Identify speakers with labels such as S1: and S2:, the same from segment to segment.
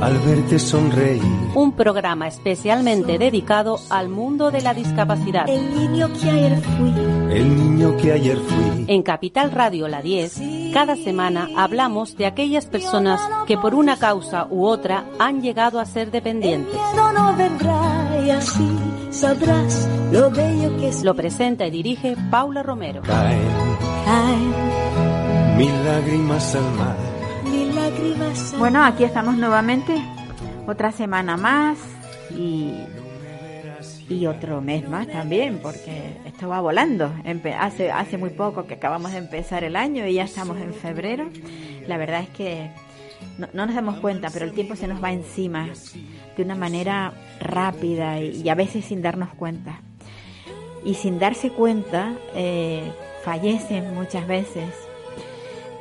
S1: Al verte sonreír.
S2: Un programa especialmente dedicado al mundo de la discapacidad.
S3: El niño que ayer fui.
S1: El niño que ayer fui.
S2: En Capital Radio La 10, cada semana hablamos de aquellas personas que por una causa u otra han llegado a ser dependientes.
S3: El miedo no vendrá y así sabrás lo bello que es.
S2: Lo presenta y dirige Paula Romero.
S1: Caen
S3: Caen
S1: mil lágrimas al mar.
S4: Bueno, aquí estamos nuevamente, otra semana más y, y otro mes más también, porque esto va volando. Hace, hace muy poco que acabamos de empezar el año y ya estamos en febrero. La verdad es que no, no nos damos cuenta, pero el tiempo se nos va encima de una manera rápida y, y a veces sin darnos cuenta. Y sin darse cuenta, eh, fallecen muchas veces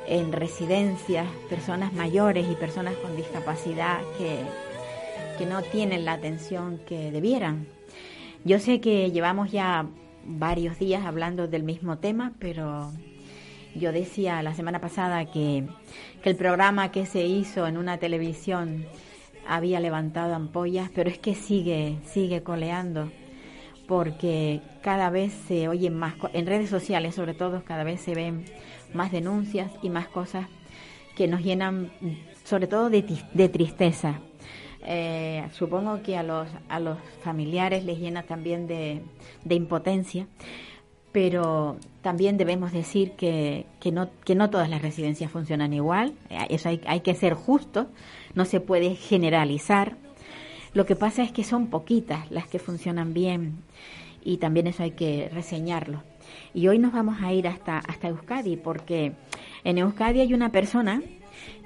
S4: en residencias personas mayores y personas con discapacidad que, que no tienen la atención que debieran. Yo sé que llevamos ya varios días hablando del mismo tema, pero yo decía la semana pasada que, que el programa que se hizo en una televisión había levantado ampollas, pero es que sigue, sigue coleando porque cada vez se oyen más, en redes sociales sobre todo, cada vez se ven más denuncias y más cosas que nos llenan sobre todo de, de tristeza. Eh, supongo que a los, a los familiares les llena también de, de impotencia, pero también debemos decir que, que, no, que no todas las residencias funcionan igual, Eh, eso hay, hay que ser justo, no se puede generalizar. Lo que pasa es que son poquitas las que funcionan bien y también eso hay que reseñarlo. Y hoy nos vamos a ir hasta, hasta Euskadi porque en Euskadi hay una persona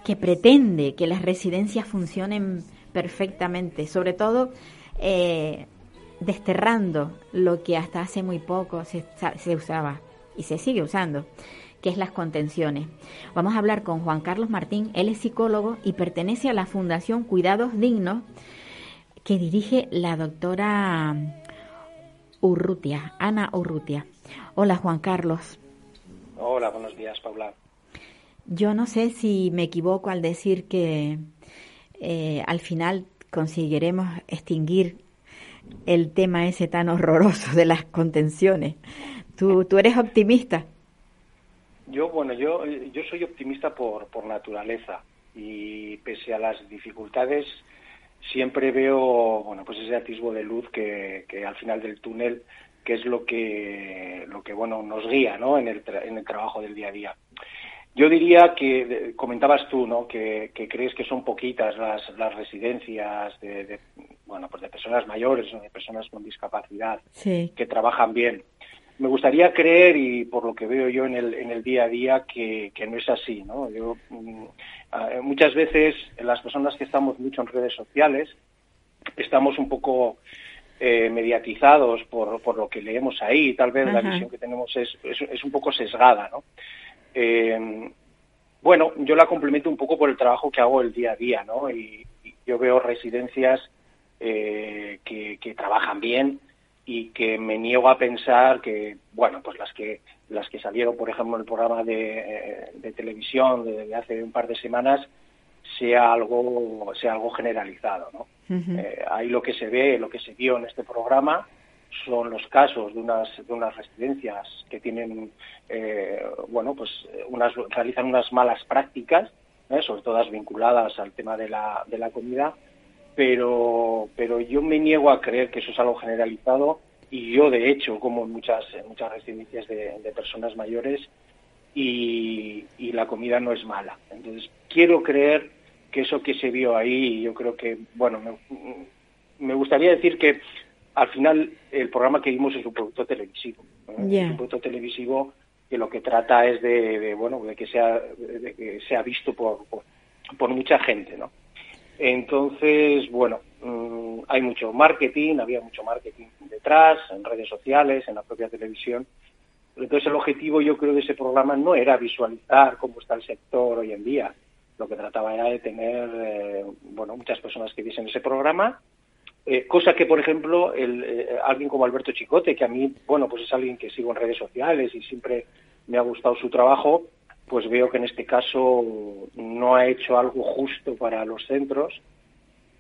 S4: que pretende que las residencias funcionen perfectamente, sobre todo eh, desterrando lo que hasta hace muy poco se, se usaba y se sigue usando, que es las contenciones. Vamos a hablar con Juan Carlos Martín, él es psicólogo y pertenece a la Fundación Cuidados Dignos que dirige la doctora Urrutia, Ana Urrutia. Hola Juan Carlos.
S5: Hola, buenos días, Paula.
S4: Yo no sé si me equivoco al decir que eh, al final conseguiremos extinguir el tema ese tan horroroso de las contenciones. ¿Tú, tú eres optimista?
S5: Yo, bueno, yo, yo soy optimista por, por naturaleza y pese a las dificultades siempre veo, bueno, pues ese atisbo de luz que, que al final del túnel, que es lo que, lo que bueno, nos guía, ¿no? En el, tra- en el trabajo del día a día. Yo diría que, comentabas tú, ¿no? Que, que crees que son poquitas las, las residencias de, de, bueno, pues de personas mayores o de personas con discapacidad
S4: Sí.
S5: que trabajan bien. Me gustaría creer, y por lo que veo yo en el, en el día a día, que, que no es así. ¿no? Yo, mm, ah, muchas veces las personas que estamos mucho en redes sociales estamos un poco eh, mediatizados por, por lo que leemos ahí. Tal vez la visión que tenemos es, es, es un poco sesgada. ¿no? Eh, bueno, yo la complemento un poco por el trabajo que hago el día a día. ¿no? Y, y yo veo residencias eh, que, que trabajan bien y que me niego a pensar que, bueno, pues las que las que salieron, por ejemplo, en el programa de, eh, de televisión de, de hace un par de semanas, sea algo sea algo generalizado, ¿no? Eh, ahí lo que se ve, lo que se vio en este programa son los casos de unas de unas residencias que tienen eh, bueno pues unas realizan unas malas prácticas ¿eh? sobre todas vinculadas al tema de la de la comida pero pero yo me niego a creer que eso es algo generalizado y yo de hecho como en muchas en muchas residencias de, de personas mayores y, y la comida no es mala. Entonces quiero creer que eso que se vio ahí yo creo que bueno me, me gustaría decir que al final el programa que vimos es un producto televisivo es un producto televisivo que lo que trata es de, de, bueno de que sea de que sea visto por, por, por mucha gente no entonces bueno mm, hay mucho marketing había mucho marketing detrás en redes sociales en la propia televisión. Entonces el objetivo yo creo de ese programa no era visualizar cómo está el sector hoy en día. Lo que trataba era de tener, eh, bueno, muchas personas que viesen ese programa, eh, cosa que, por ejemplo, el, eh, alguien como Alberto Chicote, que a mí, bueno, pues es alguien que sigo en redes sociales y siempre me ha gustado su trabajo, pues veo que en este caso no ha hecho algo justo para los centros,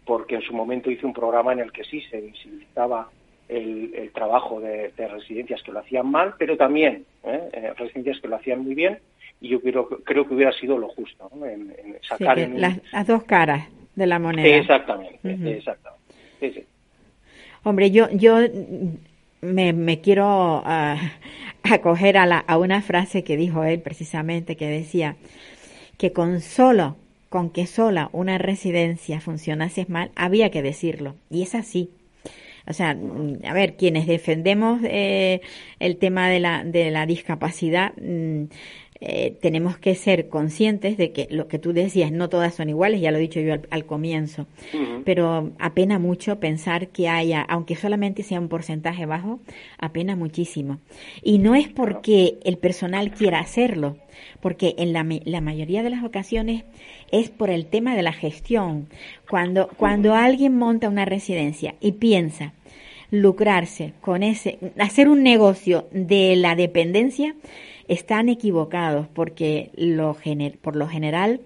S5: porque en su momento hizo un programa en el que sí se visibilizaba el, trabajo de, residencias que lo hacían mal, pero también ¿eh? residencias que lo hacían muy bien, y yo creo, creo que hubiera sido lo justo, en, sacar
S4: las, dos caras de la moneda.
S5: Exactamente, exactamente.
S4: Hombre, yo, yo me, me quiero uh, acoger a, la, a una frase que dijo él precisamente, que decía que con solo, con que sola una residencia funcionase mal, había que decirlo. Y es así. O sea, a ver, quienes defendemos eh, el tema de la, de la discapacidad, mm, eh, tenemos que ser conscientes de que lo que tú decías, no todas son iguales, ya lo he dicho yo al, comienzo, pero apena mucho pensar que haya, aunque solamente sea un porcentaje bajo, apena muchísimo. Y no es porque el personal quiera hacerlo, porque en la, la mayoría de las ocasiones es por el tema de la gestión. Cuando, cuando alguien monta una residencia y piensa lucrarse con ese, hacer un negocio de la dependencia, están equivocados porque lo por lo general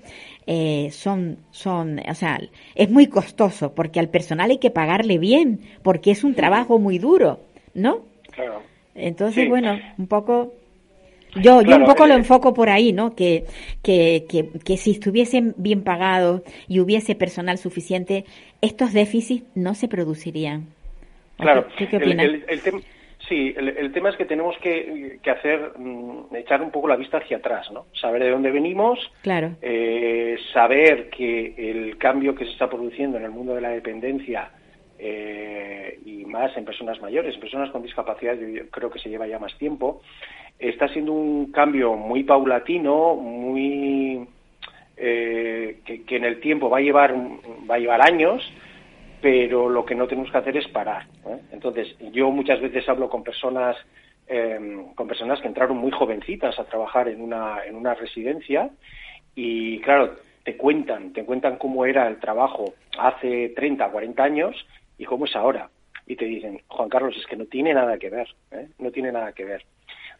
S4: eh, son, son, o sea, es muy costoso porque al personal hay que pagarle bien porque es un trabajo muy duro, ¿no? Claro. Entonces, bueno, un poco yo, yo un poco lo eh, enfoco por ahí, ¿no? Que, que, que, que, si estuviesen bien pagados y hubiese personal suficiente, estos déficits no se producirían.
S5: Claro, ¿Qué, qué el, el, Sí, el, tema es que tenemos que, hacer, mm, echar un poco la vista hacia atrás, ¿no? Saber de dónde venimos,
S4: claro.
S5: Eh, saber que el cambio que se está produciendo en el mundo de la dependencia eh, y más en personas mayores, en personas con discapacidad, yo creo que se lleva ya más tiempo, está siendo un cambio muy paulatino, muy eh, que, que, en el tiempo va a llevar va a llevar años pero lo que no tenemos que hacer es parar. ¿eh? Entonces, yo muchas veces hablo con personas, em, con personas que entraron muy jovencitas a trabajar en una, en una residencia y, claro, te cuentan, te cuentan cómo era el trabajo hace 30, 40 años y cómo es ahora. Y te dicen, Juan Carlos, es que no tiene nada que ver, ¿eh? no tiene nada que ver.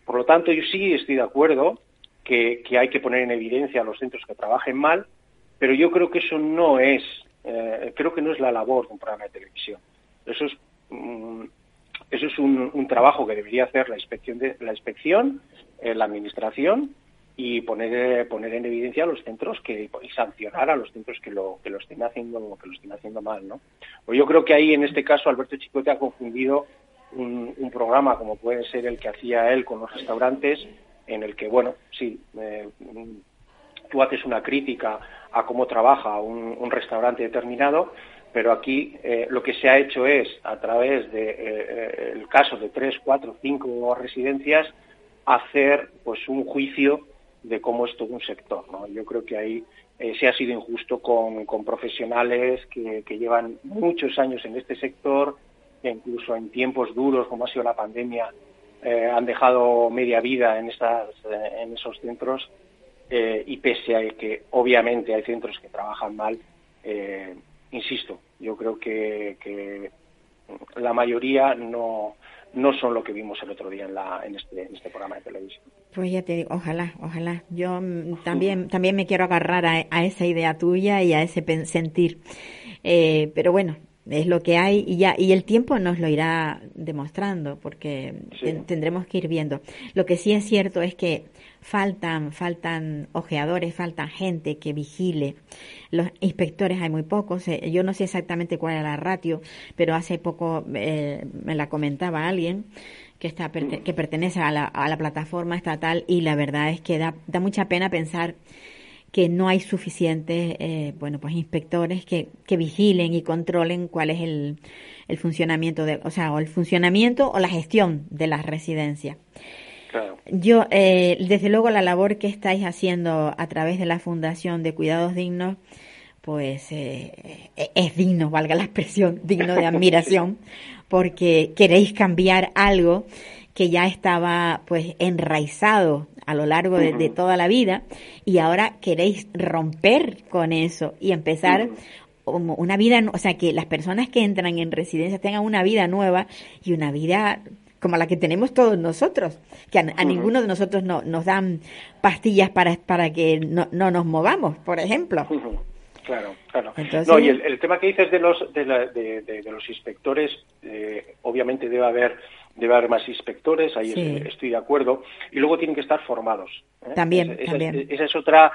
S5: Por lo tanto, yo sí estoy de acuerdo que, que hay que poner en evidencia a los centros que trabajen mal, pero yo creo que eso no es eh, creo que no es la labor de un programa de televisión. Eso es, mm, eso es un, trabajo que debería hacer la inspección, de, la, inspección eh, la administración y poner, eh, poner en evidencia a los centros que, y sancionar a los centros que lo, que lo estén haciendo, que lo estén haciendo mal, ¿no? Pues yo creo que ahí en este caso Alberto Chicote ha confundido un, programa como puede ser el que hacía él con los restaurantes, en el que, bueno, sí, tú haces una crítica a cómo trabaja un, restaurante determinado, pero aquí eh, lo que se ha hecho es, a través del de, eh, el caso de tres, cuatro, cinco residencias, hacer pues un juicio de cómo es todo un sector. Yo creo que ahí eh, se ha sido injusto con, profesionales que, llevan muchos años en este sector, que incluso en tiempos duros como ha sido la pandemia, han dejado media vida en, estas, en esos centros eh, y pese a que obviamente hay centros que trabajan mal, eh, insisto, yo creo que, la mayoría no, no son lo que vimos el otro día en, la, en, este, en este programa de televisión.
S4: Pues ya te digo, ojalá, ojalá. Yo mm, también, también me quiero agarrar a, esa idea tuya y a ese sentir. Eh, pero bueno, es lo que hay y ya y el tiempo nos lo irá demostrando porque tendremos que ir viendo. Lo que sí es cierto es que faltan, faltan ojeadores, faltan gente que vigile. Los inspectores hay muy pocos. Eh, yo no sé exactamente cuál es la ratio, pero hace poco eh, me la comentaba alguien que está que pertenece a la, a la plataforma estatal y la verdad es que da, da mucha pena pensar que no hay suficientes eh, bueno pues inspectores que, que vigilen y controlen cuál es el, el funcionamiento de o sea o el funcionamiento o la gestión de las residencias. Yo, eh, desde luego, la labor que estáis haciendo a través de la Fundación de Cuidados Dignos, pues eh, es digno, valga la expresión, digno de admiración, porque queréis cambiar algo que ya estaba pues enraizado a lo largo de, toda la vida y ahora queréis romper con eso y empezar una vida, o sea, que las personas que entran en residencia tengan una vida nueva y una vida como la que tenemos todos nosotros, que a, ninguno de nosotros no, nos dan pastillas para, para que no, no nos movamos, por ejemplo.
S5: Claro, claro. no, y el, tema que dices de los de, de, los inspectores, eh, obviamente debe haber debe haber más inspectores, ahí estoy de acuerdo, y luego tienen que estar formados.
S4: ¿eh? También,
S5: esa,
S4: también.
S5: Esa, es otra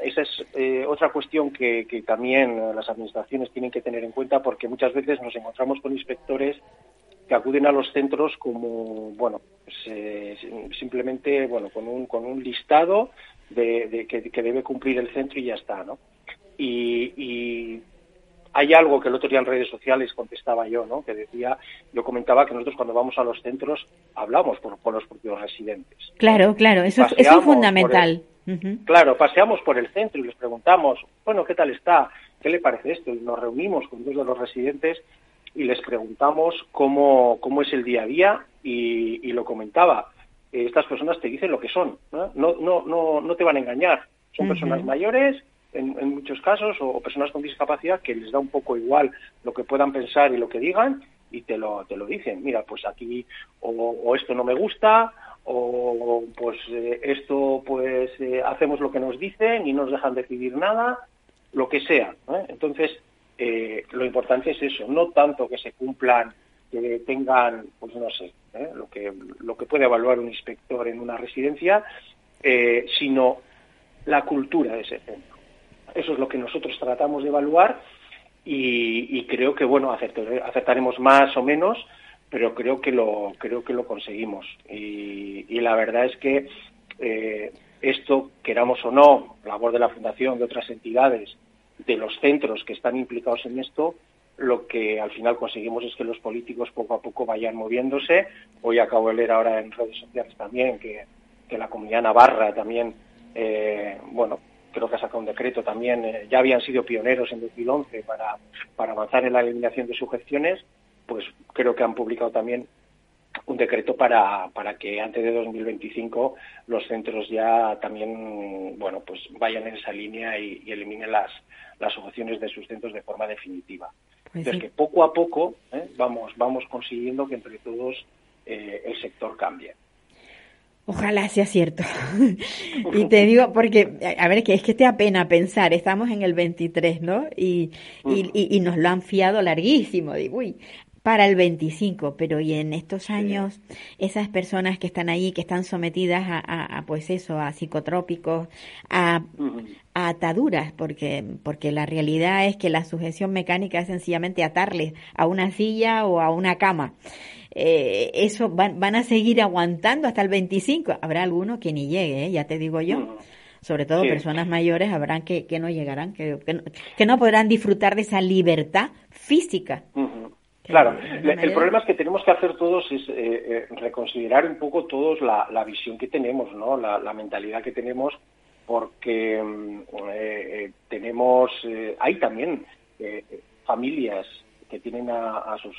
S5: esa es eh, otra cuestión que, que también las administraciones tienen que tener en cuenta porque muchas veces nos encontramos con inspectores que acuden a los centros como, bueno, pues, eh, simplemente, bueno, con un, con un listado de, que, debe cumplir el centro y ya está, ¿no? Y, hay algo que el otro día en redes sociales contestaba yo, ¿no? Que decía, yo comentaba que nosotros cuando vamos a los centros hablamos con, los propios residentes.
S4: Claro, claro, eso, es fundamental.
S5: Claro, paseamos por el centro y les preguntamos, bueno, ¿qué tal está? ¿Qué le parece esto? Y nos reunimos con dos de los residentes y les preguntamos cómo, cómo es el día a día y, lo comentaba. Eh, estas personas te dicen lo que son, no, no, no, no te van a engañar. Son personas mayores, en, muchos casos, o, personas con discapacidad que les da un poco igual lo que puedan pensar y lo que digan y te lo, te lo dicen. Mira, pues aquí o, esto no me gusta o pues eh, esto pues eh, hacemos lo que nos dicen y no nos dejan decidir nada, lo que sea. Entonces, eh, lo importante es eso, no tanto que se cumplan, que tengan, pues no sé, lo, que, lo que puede evaluar un inspector en una residencia, sino la cultura de ese centro. Eso es lo que nosotros tratamos de evaluar y, creo que, bueno, acertaremos más o menos, pero creo que lo, creo que lo conseguimos. Y, la verdad es que esto, queramos o no, labor de la Fundación, de otras entidades, de los centros que están implicados en esto, lo que al final conseguimos es que los políticos poco a poco vayan moviéndose. Hoy acabo de leer ahora en redes sociales también que, la comunidad navarra también, eh, bueno, creo que ha sacado un decreto también, eh, ya habían sido pioneros en 2011 para, para avanzar en la eliminación de sugestiones, pues creo que han publicado también un decreto para, para que antes de 2025 los centros ya también bueno pues vayan en esa línea y, eliminen las las sujeciones de sus centros de forma definitiva. Pues Entonces que poco a poco ¿eh? vamos vamos consiguiendo que entre todos eh, el sector cambie.
S4: Ojalá sea cierto. y te digo, porque, a ver, que es que te apena pensar, estamos en el 23, ¿no? Y, y, y, nos lo han fiado larguísimo. Digo, uy, para el 25, pero y en estos años esas personas que están ahí, que están sometidas a, pues eso, a psicotrópicos, a, ataduras, porque, porque la realidad es que la sujeción mecánica es sencillamente atarles a una silla o a una cama. Eh, eso van, van a seguir aguantando hasta el 25. Habrá alguno que ni llegue, ¿eh? ya te digo yo. Sobre todo personas mayores habrán que, que no llegarán, que, que, no, podrán disfrutar de esa libertad física.
S5: Claro, el problema es que tenemos que hacer todos es eh, eh, reconsiderar un poco todos la, visión que tenemos, ¿no? La, mentalidad que tenemos, porque mm, eh, tenemos, hay también familias que tienen a, sus,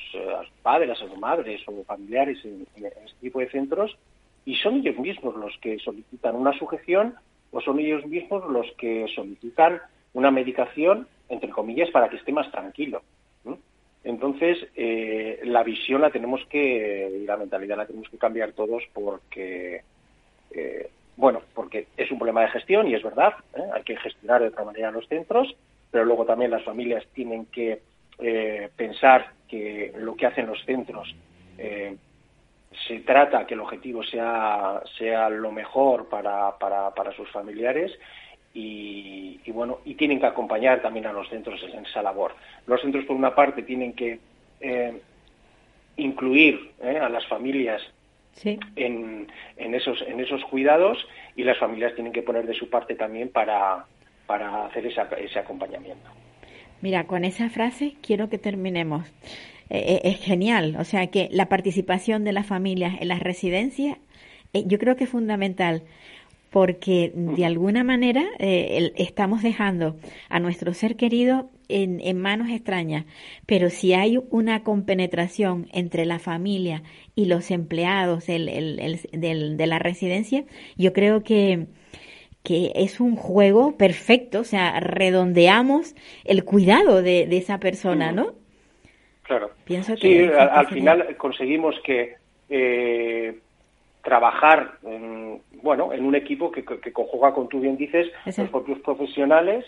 S5: padres, a sus madres o familiares en, este tipo de centros y son ellos mismos los que solicitan una sujeción o son ellos mismos los que solicitan una medicación, entre comillas, para que esté más tranquilo. Entonces, eh, la visión la tenemos que, y la mentalidad la tenemos que cambiar todos porque, eh, bueno, porque es un problema de gestión y es verdad, ¿eh? hay que gestionar de otra manera los centros, pero luego también las familias tienen que pensar que lo que hacen los centros se trata que el objetivo sea, sea lo mejor para, para, para sus familiares y, bueno, y tienen que acompañar también a los centros en esa labor. Los centros, por una parte, tienen que eh, incluir eh, a las familias en, en, esos, en esos cuidados y las familias tienen que poner de su parte también para, para hacer ese acompañamiento.
S4: Mira, con esa frase quiero que terminemos. Eh, es genial, o sea que la participación de las familias en las residencias yo creo que es fundamental porque de alguna manera eh, estamos dejando a nuestro ser querido en, en, manos extrañas, pero si hay una compenetración entre la familia y los empleados el, el, del, de la residencia, yo creo que, que es un juego perfecto, o sea, redondeamos el cuidado de, de esa persona, ¿no?
S5: Claro. Pienso que sí, al, final conseguimos que eh, trabajar en, bueno, en un equipo que, que, conjuga, con tú bien dices, los propios profesionales,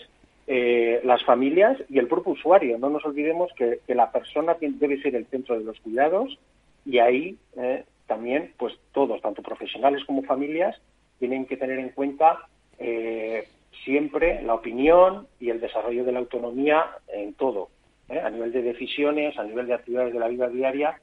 S5: eh, las familias y el propio usuario. No nos olvidemos que, la persona debe ser el centro de los cuidados y ahí eh, también, pues todos, tanto profesionales como familias, tienen que tener en cuenta eh, siempre la opinión y el desarrollo de la autonomía en todo, a nivel de decisiones, a nivel de actividades de la vida diaria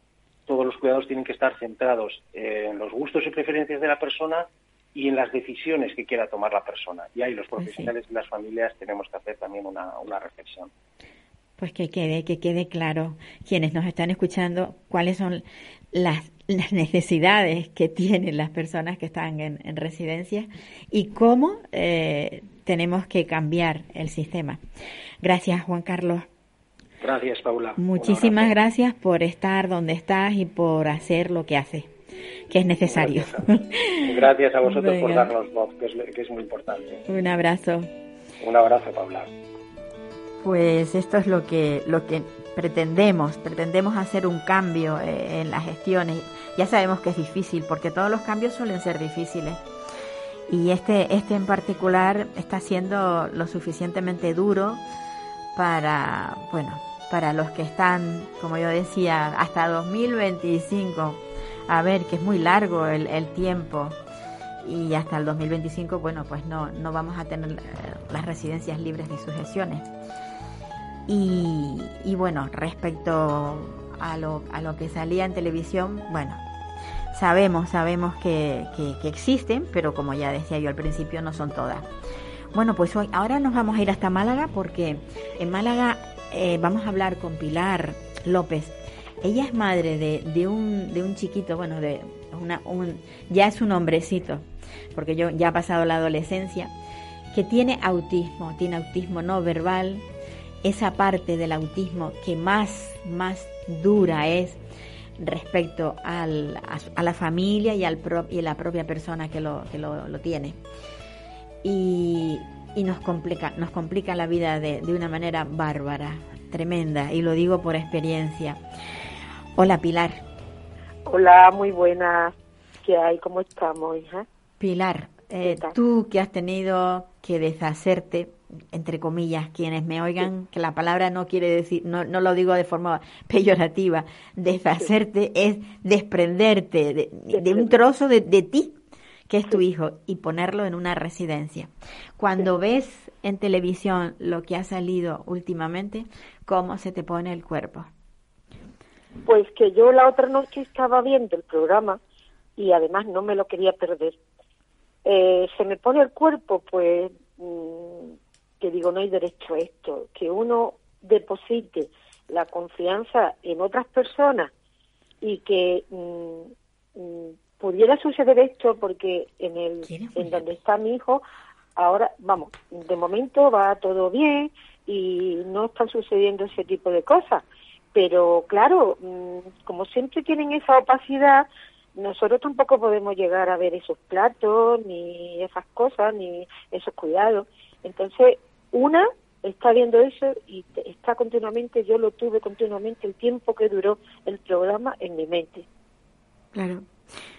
S5: todos los cuidados tienen que estar centrados en los gustos y preferencias de la persona y en las decisiones que quiera tomar la persona. Y ahí los pues profesionales y las familias tenemos que hacer también una, reflexión.
S4: Pues que quede, que quede claro quienes nos están escuchando cuáles son las, necesidades que tienen las personas que están en, en residencias y cómo eh, tenemos que cambiar el sistema. Gracias, Juan Carlos.
S5: Gracias, Paula.
S4: Muchísimas gracias por estar donde estás y por hacer lo que haces, que es necesario.
S5: Gracias a, vosotros por darnos voz, que es, que es muy importante.
S4: Un abrazo.
S5: Un abrazo, Paula.
S4: Pues esto es lo que, lo que pretendemos, pretendemos hacer un cambio eh, en las gestiones. Ya sabemos que es difícil, porque todos los cambios suelen ser difíciles. Y este, este en particular está siendo lo suficientemente duro para, bueno, para los que están, como yo decía, hasta 2025. A ver, que es muy largo el, el tiempo y hasta el 2025, bueno, pues no, no vamos a tener eh, las residencias libres de sujeciones. Y, y bueno, respecto a lo, a lo que salía en televisión, bueno, sabemos, sabemos que, que, existen, pero como ya decía yo al principio, no son todas. Bueno, pues hoy, ahora nos vamos a ir hasta Málaga porque en Málaga eh, vamos a hablar con Pilar López. Ella es madre de, de, un, de un chiquito, bueno, de una, un, ya es un hombrecito, porque yo ya ha pasado la adolescencia, que tiene autismo, tiene autismo no verbal, esa parte del autismo que más, más dura es respecto al, a, la familia y, al pro, y a la propia persona que lo, que lo, lo tiene. Y, y nos complica, nos complica la vida de, de, una manera bárbara, tremenda, y lo digo por experiencia. Hola Pilar.
S6: Hola, muy buenas. ¿Qué hay? ¿Cómo estamos, hija?
S4: Pilar, eh, tú que has tenido que deshacerte, entre comillas, quienes me oigan, que la palabra no quiere decir, no, no lo digo de forma peyorativa, deshacerte es desprenderte de, de un trozo de, de ti, que es tu hijo, y ponerlo en una residencia. Cuando ves en televisión lo que ha salido últimamente, ¿cómo se te pone el cuerpo?
S6: Pues que yo la otra noche estaba viendo el programa y además no me lo quería perder. Eh, se me pone el cuerpo, pues, mmm, que digo, no hay derecho a esto, que uno deposite la confianza en otras personas y que mmm, pudiera suceder esto porque en el en donde está mi hijo ahora vamos de momento va todo bien y no están sucediendo ese tipo de cosas. Pero claro mm, como siempre tienen esa opacidad nosotros tampoco podemos llegar a ver esos platos ni esas cosas ni esos cuidados. Entonces una está viendo eso y está continuamente yo lo tuve continuamente el tiempo que duró el programa en mi mente
S4: claro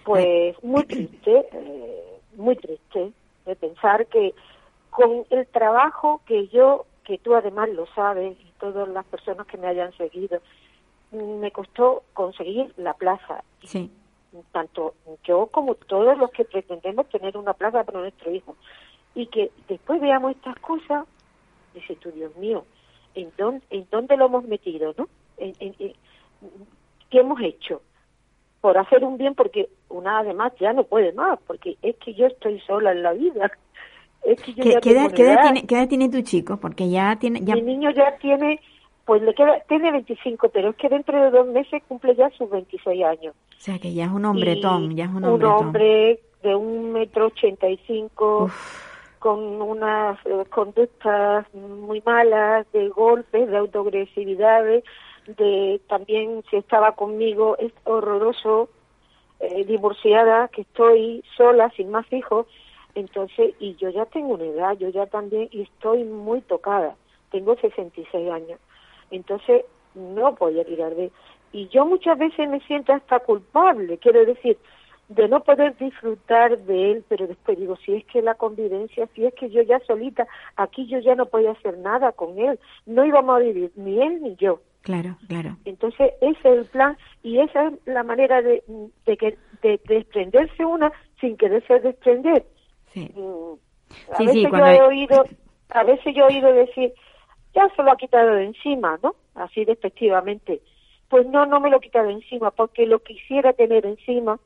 S6: pues muy triste, eh, muy triste de pensar que con el trabajo que yo, que tú además lo sabes, y todas las personas que me hayan seguido, me costó conseguir la plaza.
S4: Sí.
S6: Tanto yo como todos los que pretendemos tener una plaza para nuestro hijo. Y que después veamos estas cosas, dice tú, Dios mío, ¿en dónde, en dónde lo hemos metido, no? en, ¿Qué hemos hecho? por hacer un bien porque una además ya no puede más, porque es que yo estoy sola en la vida. Es que yo
S4: ¿Qué, ¿qué, edad, ¿qué, edad tiene, ¿Qué edad tiene tu chico? Porque ya tiene... Ya...
S6: Mi niño ya tiene, pues le queda, tiene 25, pero es que dentro de dos meses cumple ya sus 26 años.
S4: O sea que ya es un hombretón, ya es un
S6: hombretón. Un hombre de un metro ochenta y cinco, con unas eh, conductas muy malas, de golpes, de autoagresividades, de también si estaba conmigo es horroroso, eh, divorciada, que estoy sola, sin más hijos, entonces, y yo ya tengo una edad, yo ya también, y estoy muy tocada, tengo 66 años, entonces no podía tirar de... Y yo muchas veces me siento hasta culpable, quiero decir, de no poder disfrutar de él, pero después digo, si es que la convivencia, si es que yo ya solita, aquí yo ya no podía hacer nada con él, no íbamos a vivir ni él ni yo.
S4: Claro, claro.
S6: Entonces, ese es el plan y esa es la manera de, de, que, de, desprenderse una sin quererse desprender. Sí. Mm, a veces yo he oído, a veces yo he oído decir, ya se lo ha quitado de encima, ¿no? Así despectivamente. Pues no, no me lo he quitado de encima, porque lo quisiera tener encima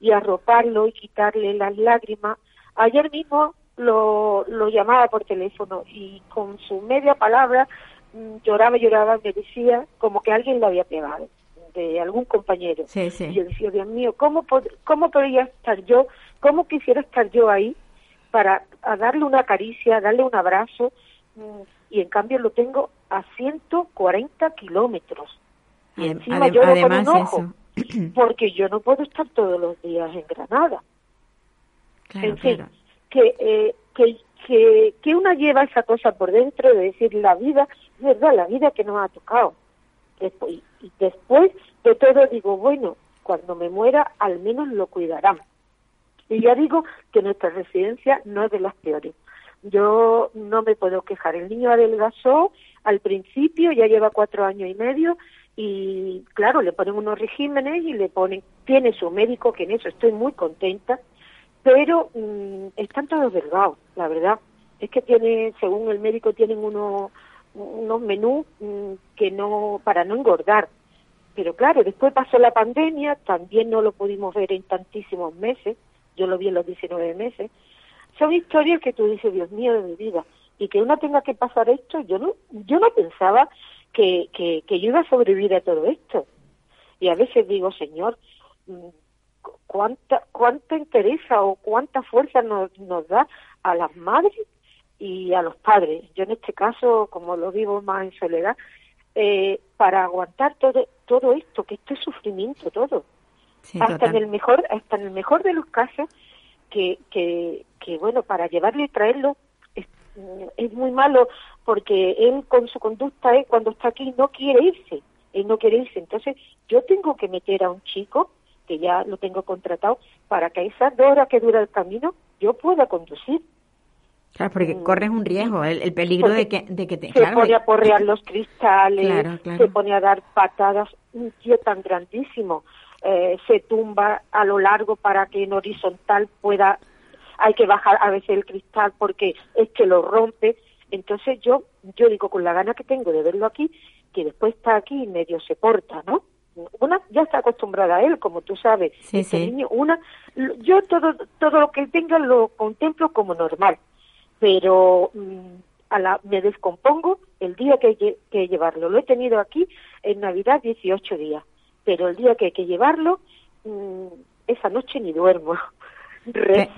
S6: y arroparlo y quitarle las lágrimas. Ayer mismo lo, lo llamaba por teléfono y con su media palabra mm, lloraba, lloraba, me decía como que alguien lo había pegado, de algún compañero.
S4: Sí, sí.
S6: Y yo decía, Dios mío, ¿cómo, ¿cómo podría estar yo, cómo quisiera estar yo ahí para darle una caricia, darle un abrazo? Mm, y en cambio lo tengo a 140 kilómetros. Y encima yo lo un ojo, porque yo no puedo estar todos los días en Granada. en fin, que, eh, que, que, que una lleva esa cosa por dentro de decir la vida, es verdad, la vida que nos ha tocado. Después, y después de todo digo, bueno, cuando me muera al menos lo cuidarán. Y ya digo que nuestra residencia no es de las peores. Yo no me puedo quejar. El niño adelgazó al principio, ya lleva cuatro años y medio, y claro, le ponen unos regímenes y le ponen, tiene su médico, que en eso estoy muy contenta, pero mm, están todos delgados, la verdad. Es que tiene, según el médico, tienen unos, unos menús mm, que no, para no engordar. Pero claro, después pasó la pandemia, también no lo pudimos ver en tantísimos meses, yo lo vi en los 19 meses, son historias que tú dices, Dios mío de mi vida, y que uno tenga que pasar esto, yo no, yo no pensaba que, que, que yo iba a sobrevivir a todo esto. Y a veces digo, Señor, mm, cuánta, cuánta interés o cuánta fuerza nos, nos da a las madres y a los padres. Yo en este caso, como lo vivo más en soledad, eh, para aguantar todo, todo esto, que esto es sufrimiento todo. hasta en el mejor, hasta en el mejor de los casos, que, que, que bueno, para llevarlo y traerlo es, muy malo porque él con su conducta, cuando está aquí, no quiere irse, él no quiere irse. Entonces yo tengo que meter a un chico, que ya lo tengo contratado, para que esas dos horas que dura el camino yo pueda conducir.
S4: Claro, porque mm. corres un riesgo, el, peligro de que, de que te...
S6: Se pone a porrear los cristales, se pone a dar patadas, un tío tan grandísimo, eh, se tumba a lo largo para que en horizontal pueda hay que bajar a veces el cristal porque es que lo rompe. Entonces yo, yo digo, con la gana que tengo de verlo aquí, que después está aquí y medio se porta, ¿no? Una ya está acostumbrada a él, como tú sabes.
S4: Sí, este
S6: niño, una, yo todo, todo lo que tenga lo contemplo como normal, pero mm, a la, me descompongo el día que hay que llevarlo. Lo he tenido aquí en Navidad 18 días, pero el día que hay que llevarlo, mm, esa noche ni duermo.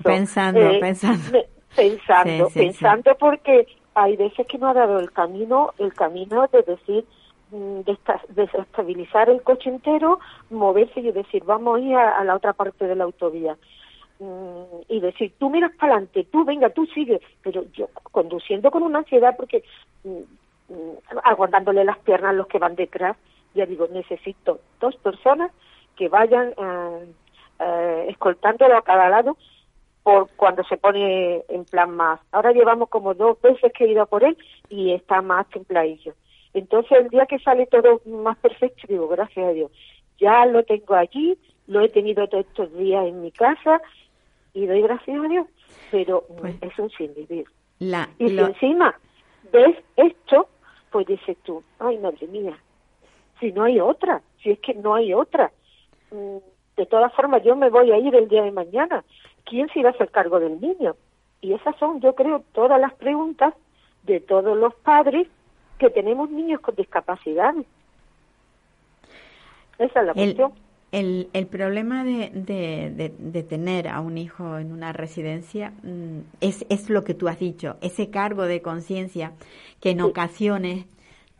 S4: Pensando, eh, pensando.
S6: Pensando, pensando porque hay veces que no ha dado el camino, el camino de decir, mm, de desestabilizar el coche entero, moverse y decir, vamos a ir a, la otra parte de la autovía. Mm, y decir, tú miras para adelante, tú venga, tú sigue, pero yo conduciendo con una ansiedad porque mm, aguantándole las piernas a los que van detrás, ya digo, necesito dos personas que vayan eh, eh, escoltándolo a cada lado por cuando se pone en plan más. Ahora llevamos como dos veces que he ido a por él y está más templadillo. Entonces el día que sale todo más perfecto, digo, gracias a Dios, ya lo tengo allí, lo he tenido todos estos días en mi casa y doy gracias a Dios, pero pues es un sin vivir.
S4: La,
S6: y si encima ves esto, pues dices tú, ay madre mía, si no hay otra, si es que no hay otra. De todas formas, yo me voy a ir el día de mañana. ¿Quién se irá a hacer cargo del niño? Y esas son, yo creo, todas las preguntas de todos los padres que tenemos niños con discapacidades. Esa es la cuestión.
S4: El, el problema de, de, de, tener a un hijo en una residencia mm, es, es lo que tú has dicho, ese cargo de conciencia que en ocasiones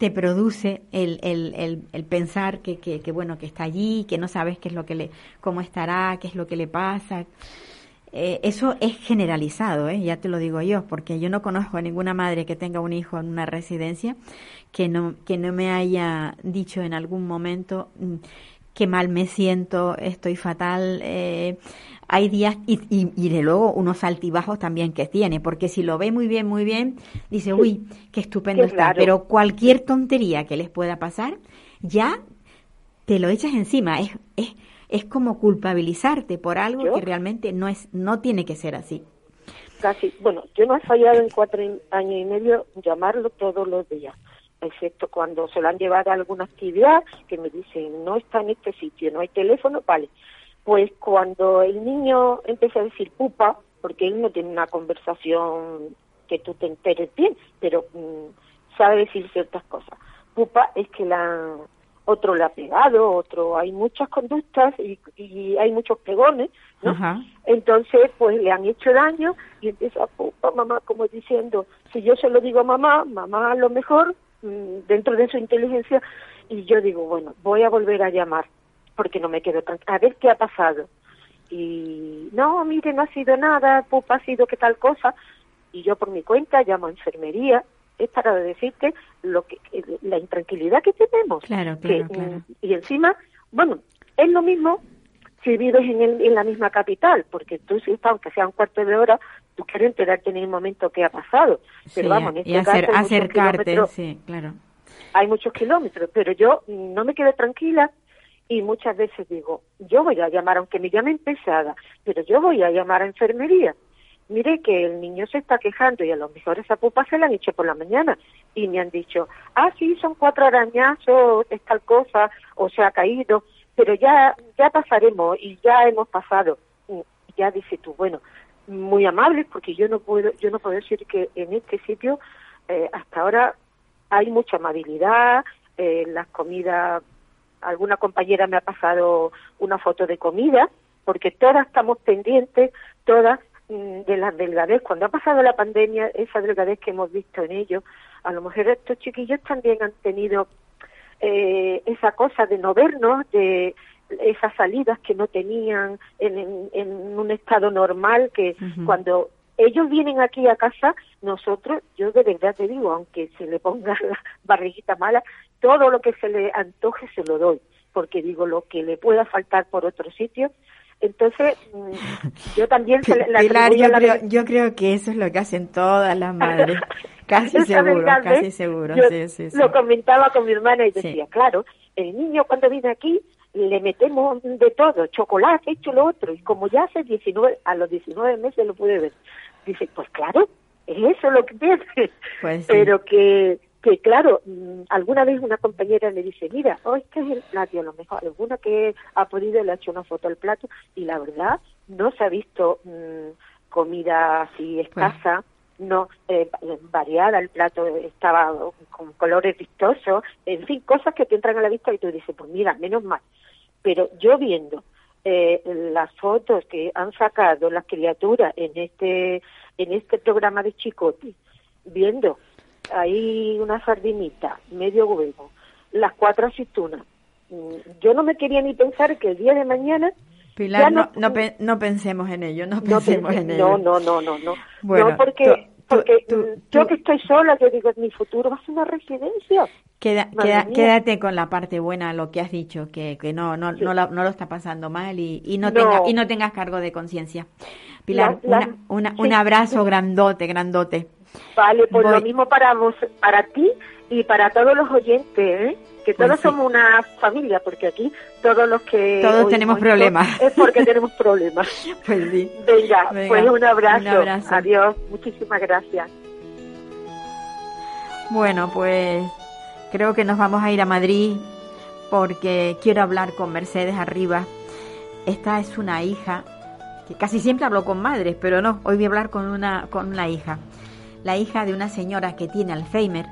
S4: te produce el, el, el, el pensar que, que, bueno que está allí, que no sabes qué es lo que le, cómo estará, qué es lo que le pasa. Eh, eso es generalizado, ¿eh? ya te lo digo yo, porque yo no conozco a ninguna madre que tenga un hijo en una residencia que no, que no me haya dicho en algún momento mm, qué mal me siento, estoy fatal. Eh, hay días y, y, de luego unos altibajos también que tiene, porque si lo ve muy bien, muy bien, dice, uy, qué estupendo está. Pero cualquier tontería que les pueda pasar, ya te lo echas encima. Es, es, es como culpabilizarte por algo que realmente no es, no tiene que ser así.
S6: Casi, bueno, yo no he fallado en cuatro años y medio llamarlo todos los días, excepto cuando se lo han llevado a alguna actividad que me dicen no está en este sitio, no hay teléfono, vale. Pues cuando el niño empieza a decir pupa, porque él no tiene una conversación que tú te enteres bien, pero mm, sabe decir ciertas cosas. Pupa es que la, otro le ha pegado, otro, hay muchas conductas y, y hay muchos pegones, ¿no? Entonces, pues le han hecho daño y empieza a mamá como diciendo, si yo se lo digo a mamá, mamá a lo mejor, dentro de su inteligencia, y yo digo, bueno, voy a volver a llamar, porque no me quedo tan, a ver qué ha pasado. Y no, mire, no ha sido nada, pupa ha sido que tal cosa, y yo por mi cuenta llamo a enfermería, es para decirte lo que la intranquilidad que tenemos.
S4: Claro, claro,
S6: mm, Y encima, bueno, es lo mismo si vives en, en la misma capital, porque tú, si aunque sea un cuarto de hora, tú quieres enterarte en el momento que ha pasado. Pero vamos, en este
S4: y acercarte, sí, claro.
S6: Hay muchos kilómetros, pero yo no me quedo tranquila y muchas veces digo, yo voy a llamar, aunque me llamen pesada, pero yo voy a llamar a enfermería mire que el niño se está quejando y a lo mejor esa pupa se la han hecho por la mañana y me han dicho, ah, sí, son cuatro arañazos, es tal cosa, o se ha caído, pero ya, ya pasaremos y ya hemos pasado. Y ya dice tú, bueno, muy amable porque yo no puedo, yo no puedo decir que en este sitio eh, hasta ahora hay mucha amabilidad, eh, las comidas, alguna compañera me ha pasado una foto de comida, porque todas estamos pendientes, todas Mm, de la delgadez, cuando ha pasado la pandemia, esa delgadez que hemos visto en ellos, a lo mejor estos chiquillos también han tenido eh, esa cosa de no vernos, de esas salidas que no tenían en, en, un estado normal, que cuando ellos vienen aquí a casa, nosotros, yo de verdad te digo, aunque se le ponga la barriguita mala, todo lo que se le antoje se lo doy, porque digo, lo que le pueda faltar por otro sitio, entonces, mm, yo también se la
S4: Pilar, yo, creo, yo creo que eso es lo que hacen todas las madres. Casi seguro, casi seguro. sí, sí,
S6: Lo comentaba con mi hermana y decía, claro, el niño cuando viene aquí le metemos de todo, chocolate, hecho lo otro, y como ya hace 19, a los 19 meses lo puede ver. Dice, pues claro, es eso lo que tiene. Pues Pero que que claro, mm, alguna vez una compañera me dice, mira, hoy oh, que es el plato, a lo mejor alguna que ha podido le ha hecho una foto al plato y la verdad no se ha visto mm, comida así escasa, no eh, variada, el plato estaba con colores vistosos, en fin, cosas que te entran a la vista y tú dices, pues mira, menos mal. Pero yo viendo eh, las fotos que han sacado las criaturas en este en este programa de Chicote, viendo ahí una sardinita, medio huevo, las cuatro aceitunas. Mm, yo no me quería ni pensar que el día de mañana
S4: Pilar, no, no, no, pensemos en ello, no pensemos en ello.
S6: No, no, no, no, no. porque, porque yo que estoy sola, yo digo, mi futuro va a ser una residencia.
S4: Queda, quédate con la parte buena, lo que has dicho, que, que no, no, no, lo está pasando mal y, y no, Tenga, y no tengas cargo de conciencia. Pilar, una, un abrazo grandote, grandote.
S6: Vale, pues lo mismo para vos, para ti y para todos los oyentes, ¿eh? Que todos pues somos una familia, porque aquí todos los que...
S4: Todos tenemos problemas.
S6: Es porque tenemos problemas.
S4: pues sí.
S6: Venga, pues un abrazo. un abrazo. Adiós, muchísimas gracias.
S4: Bueno, pues creo que nos vamos a ir a Madrid porque quiero hablar con Mercedes Arriba. Esta es una hija que casi siempre hablo con madres, pero no, hoy voy a hablar con una, con una hija la hija de una señora que tiene Alzheimer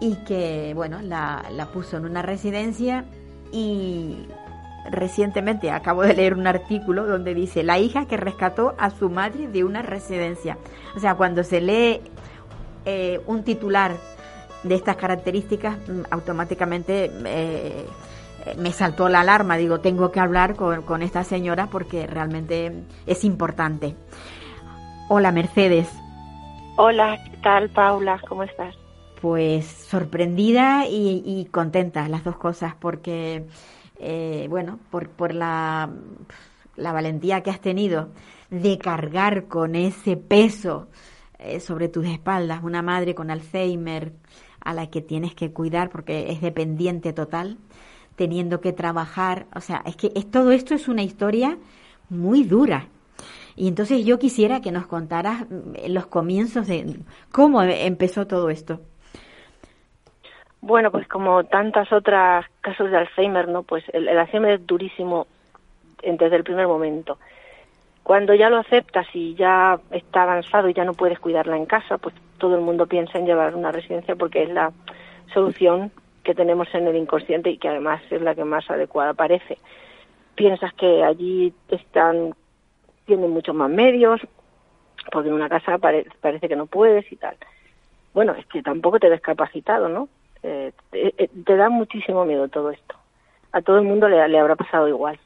S4: y que, bueno, la, puso en una residencia y recientemente acabo de leer un artículo donde dice la hija que rescató a su madre de una residencia. O sea, cuando se lee eh, un titular de estas características, mm, automáticamente eh, me saltó la alarma. Digo, tengo que hablar con, con esta señora porque realmente es importante. Hola, Mercedes.
S7: Hola, ¿qué tal, Paula? ¿Cómo estás?
S4: Pues sorprendida y, contenta, las dos cosas, porque, eh, bueno, por, por la, la valentía que has tenido de cargar con ese peso eh, sobre tus espaldas, una madre con Alzheimer a la que tienes que cuidar porque es dependiente total, teniendo que trabajar, o sea, es que es, todo esto es una historia muy dura, y entonces yo quisiera que nos contaras mm, los comienzos de cómo empezó todo esto.
S7: Bueno, pues como tantas otras casos de Alzheimer, ¿no? Pues el, Alzheimer es durísimo desde el primer momento. Cuando ya lo aceptas y ya está avanzado y ya no puedes cuidarla en casa, pues todo el mundo piensa en llevar una residencia porque es la solución que tenemos en el inconsciente y que además es la que más adecuada parece. Piensas que allí están tienen muchos más medios, porque en una casa parece que no puedes y tal. Bueno, es que tampoco te ves capacitado, ¿no? Eh, te, da muchísimo miedo todo esto. A todo el mundo le, le habrá pasado igual.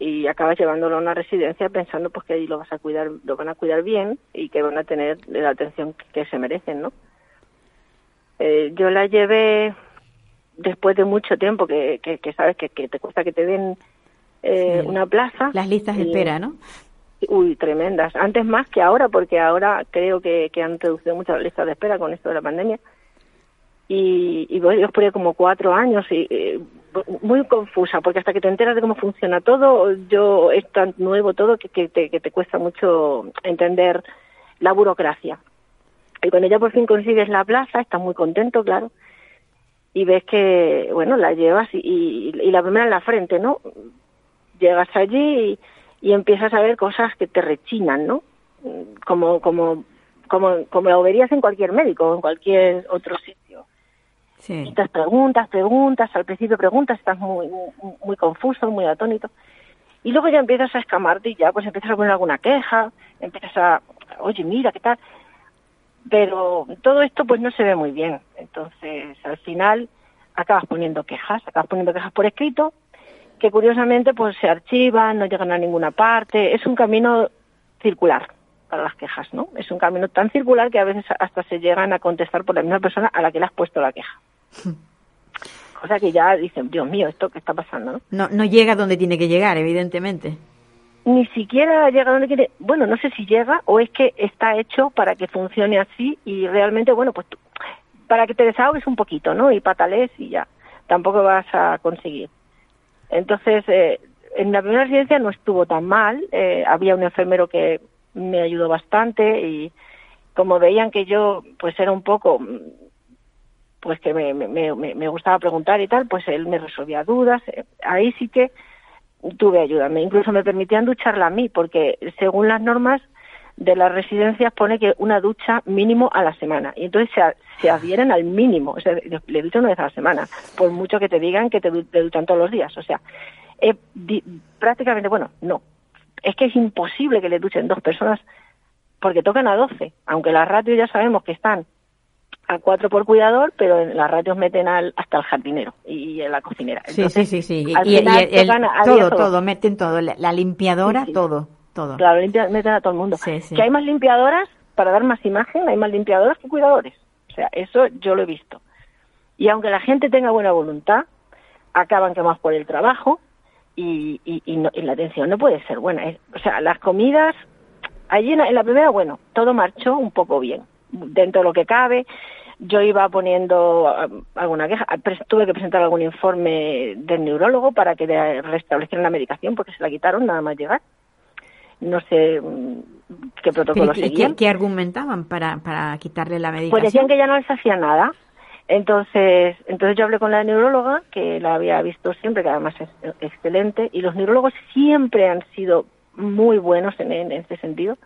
S7: Y acabas llevándolo a una residencia pensando pues que ahí lo vas a cuidar, lo van a cuidar bien y que van a tener la atención que, se merecen, ¿no? Eh, yo la llevé después de mucho tiempo que, que, sabes que, te cuesta que te den eh, una plaza.
S4: Las listas de espera, ¿no?
S7: Uy, tremendas. Antes más que ahora, porque ahora creo que, han reducido mucho las listas de espera con esto de la pandemia. Y, y yo esperé como cuatro años y eh, muy confusa, porque hasta que te enteras de cómo funciona todo, yo es tan nuevo todo que, que, te, que te cuesta mucho entender la burocracia. Y cuando ya por fin consigues la plaza, estás muy contento, claro, y ves que, bueno, la llevas y, y, y la primera en la frente, ¿no? Llegas allí y y empiezas a ver cosas que te rechinan, ¿no? Como, como, como, como lo verías en cualquier médico o en cualquier otro sitio. Sí. Estas preguntas, preguntas, al principio preguntas, estás muy, muy, confuso, muy atónito. Y luego ya empiezas a escamarte y ya pues empiezas a poner alguna queja, empiezas a, oye, mira, ¿qué tal? Pero todo esto pues no se ve muy bien. Entonces, al final acabas poniendo quejas, acabas poniendo quejas por escrito que curiosamente pues se archivan, no llegan a ninguna parte. Es un camino circular para las quejas, ¿no? Es un camino tan circular que a veces hasta se llegan a contestar por la misma persona a la que le has puesto la queja. Cosa que ya dicen, Dios mío, ¿esto qué está pasando? ¿no?
S4: No, no llega donde tiene que llegar, evidentemente.
S7: Ni siquiera llega donde quiere. Bueno, no sé si llega o es que está hecho para que funcione así y realmente, bueno, pues para que te desahogues un poquito, ¿no? Y patales y ya. Tampoco vas a conseguir. Entonces, eh, en la primera residencia no estuvo tan mal, eh, había un enfermero que me ayudó bastante y como veían que yo pues era un poco pues que me, me, me, gustaba preguntar y tal, pues él me resolvía dudas. Eh, ahí sí que tuve ayuda. Me, incluso me permitían ducharla a mí, porque según las normas de las residencias pone que una ducha mínimo a la semana. Y entonces se, se adhieren al mínimo. O sea, le duchan una vez a la semana, por mucho que te digan que te, duchan todos los días. O sea, eh, prácticamente, bueno, no. Es que es imposible que le duchen dos personas porque tocan a 12, aunque las ratios ya sabemos que están a cuatro por cuidador, pero en las ratios meten al, hasta el jardinero y en la cocinera.
S4: sí, sí, sí, sí. y, el, todo, todo, meten todo, la, limpiadora, todo. Todo.
S7: Claro, meten a todo el mundo. Que hay más limpiadoras, para dar más imagen, hay más limpiadoras que cuidadores. O sea, eso yo lo he visto. Y aunque la gente tenga buena voluntad, acaban quemados por el trabajo y, y, la atención no puede ser buena. O sea, las comidas, allí en la, primera, bueno, todo marchó un poco bien, dentro de lo que cabe. Yo iba poniendo ah, alguna queja, tuve que presentar algún informe del neurólogo para que restablecieran la medicación porque se la quitaron nada más llegar no sé mm, qué protocolo
S4: ¿Qué,
S7: seguían.
S4: ¿qué, argumentaban para, para quitarle la medicación?
S7: Pues decían que ya no les hacía nada. Entonces, entonces yo hablé con la neuróloga, que la había visto siempre, que además es excelente, y los neurólogos siempre han sido muy buenos en, en este sentido.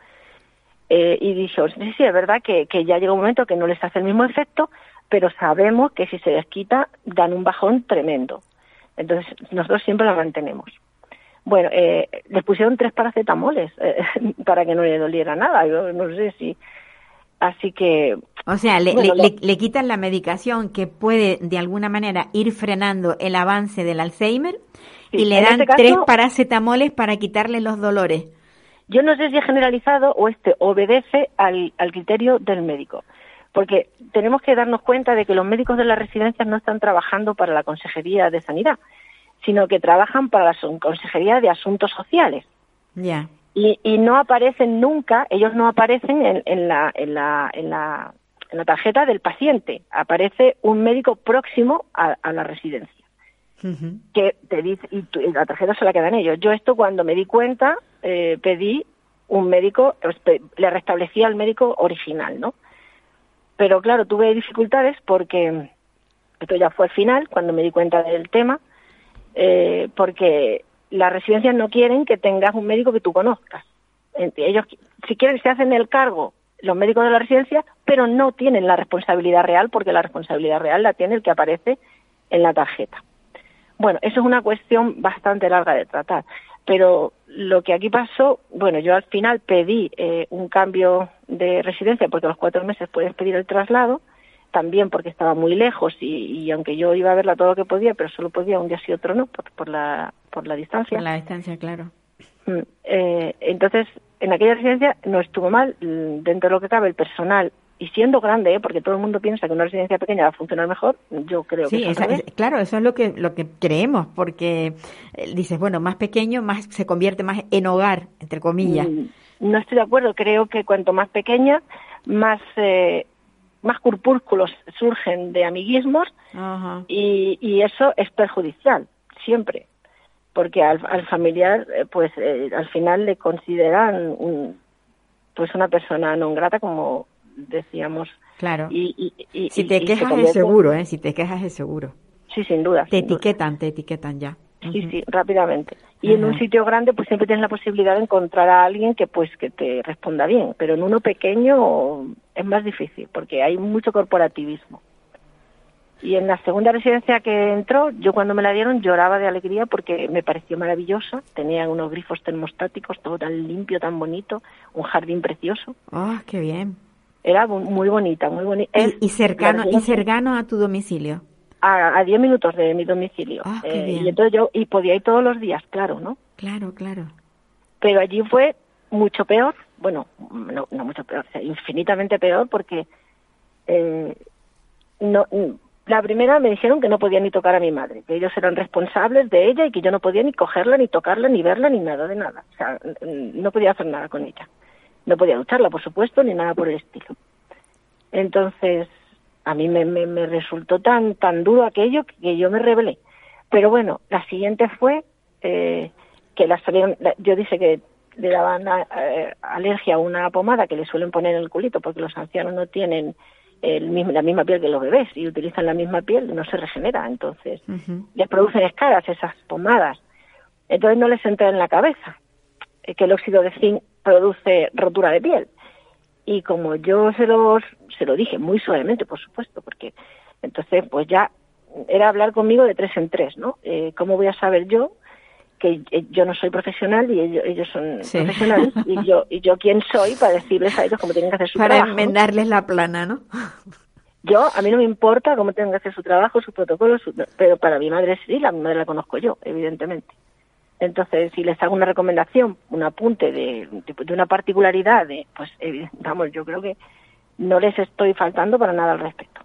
S7: Eh, y dijo, sí, sí, es verdad que, que ya llega un momento que no les hace el mismo efecto, pero sabemos que si se les quita dan un bajón tremendo. Entonces, nosotros siempre la mantenemos. Bueno, eh, les pusieron tres paracetamoles eh, para que no le doliera nada. Yo no sé si. Así que.
S4: O sea, le,
S7: Bueno,
S4: le- le- le quitan la medicación que puede de alguna manera ir frenando el avance del Alzheimer
S7: Sí,
S4: y le dan
S7: este caso-
S4: tres paracetamoles para quitarle los dolores.
S7: Yo no sé si es generalizado o este obedece al, al criterio del médico. Porque tenemos que darnos cuenta de que los médicos de las residencias no están trabajando para la Consejería de Sanidad, sino que trabajan para la Consejería de Asuntos Sociales.
S4: Ya.
S7: Y, y no aparecen nunca, ellos no aparecen en, en la, en, la, en, la, en la tarjeta del paciente. Aparece un médico próximo a, a la residencia Que te dice, y, la tarjeta se la quedan ellos. Yo esto cuando me di cuenta, eh, pedí un médico, le restablecí al médico original, ¿no? Pero claro, tuve dificultades porque, esto ya fue al final, cuando me di cuenta del tema, eh, porque las residencias no quieren que tengas un médico que tú conozcas. Ellos, si quieren, se hacen el cargo los médicos de la residencia, pero no tienen la responsabilidad real, porque la responsabilidad real la tiene el que aparece en la tarjeta. Bueno, eso es una cuestión bastante larga de tratar, pero lo que aquí pasó, bueno, yo al final pedí eh, un cambio de residencia porque a los cuatro meses puedes pedir el traslado, también porque estaba muy lejos y, y aunque yo iba a verla todo lo que podía, pero solo podía un día sí otro no, por, por la, por la distancia.
S4: Por la distancia, claro.
S7: Mm, eh, entonces, en aquella residencia no estuvo mal, mm, dentro de lo que cabe el personal, y siendo grande, ¿eh? porque todo el mundo piensa que una residencia pequeña va a funcionar mejor, yo creo
S4: Sí,
S7: que es
S4: claro, eso es lo que lo que creemos, porque eh, dices, bueno, más pequeño, más se convierte más en hogar, entre comillas.
S7: Mm, No estoy de acuerdo. Creo que cuanto más pequeña, más eh, más corpúsculos surgen de amiguismos
S4: Ajá.
S7: y, y eso es perjudicial siempre, porque al, al familiar, eh, pues eh, al final le consideran un- pues una persona no grata, como decíamos.
S4: Claro.
S7: Y, y- y-
S4: si te
S7: y
S4: quejas es
S7: convierte-
S4: seguro, ¿eh? Si te quejas es seguro.
S7: Sí, sin duda.
S4: Te
S7: sin duda.
S4: etiquetan, te etiquetan ya.
S7: Sí, sí, rápidamente. Y en un sitio grande, pues siempre tienes la posibilidad de encontrar a alguien que, pues, que te responda bien. Pero en uno pequeño es más difícil, porque hay mucho corporativismo. Y en la segunda residencia que entró, yo cuando me la dieron lloraba de alegría porque me pareció maravillosa. Tenía unos grifos termostáticos, todo tan limpio, tan bonito, un jardín precioso.
S4: Ah, qué bien.
S7: Era muy bonita, muy bonita.
S4: Y, y cercano, y cercano a tu domicilio.
S7: a, a 10 minutos de mi domicilio.
S4: Ah,
S7: Eh, y entonces yo, y podía ir todos los días, claro, ¿no?
S4: Claro, claro.
S7: pero allí fue mucho peor, bueno, no, no mucho peor, o sea, infinitamente peor porque eh, no, la primera me dijeron que no podía ni tocar a mi madre, que ellos eran responsables de ella y que yo no podía ni cogerla, ni tocarla, ni verla, ni nada de nada, o sea, no podía hacer nada con ella, no podía ducharla, por supuesto, ni nada por el estilo. Entonces, a mí me, me, me resultó tan, tan duro aquello que, yo me rebelé. Pero bueno, la siguiente fue eh, que la salieron, yo dije que le daban eh, alergia a una pomada que le suelen poner en el culito porque los ancianos no tienen el mismo, la misma piel que los bebés y utilizan la misma piel no se regenera. Entonces, les producen escaras esas pomadas. Entonces no les entra en la cabeza que el óxido de zinc produce rotura de piel. Y como yo se los se lo dije muy suavemente, por supuesto, porque entonces pues ya era hablar conmigo de tres en tres, ¿no? Eh, ¿Cómo voy a saber yo que eh, yo no soy profesional y ellos, ellos son
S4: Sí.
S7: profesionales y yo y yo quién soy para decirles a ellos cómo tienen que hacer su
S4: Para
S7: trabajo? ¿no?
S4: enmendarles la plana, ¿no?
S7: Yo, a mí no me importa cómo tengan que hacer su trabajo, su protocolo, su- pero para mi madre sí, la mi madre la conozco yo, evidentemente. Entonces, si les hago una recomendación, un apunte de, de, una particularidad, de, pues, evi- vamos, yo creo que no les estoy faltando para nada al respecto.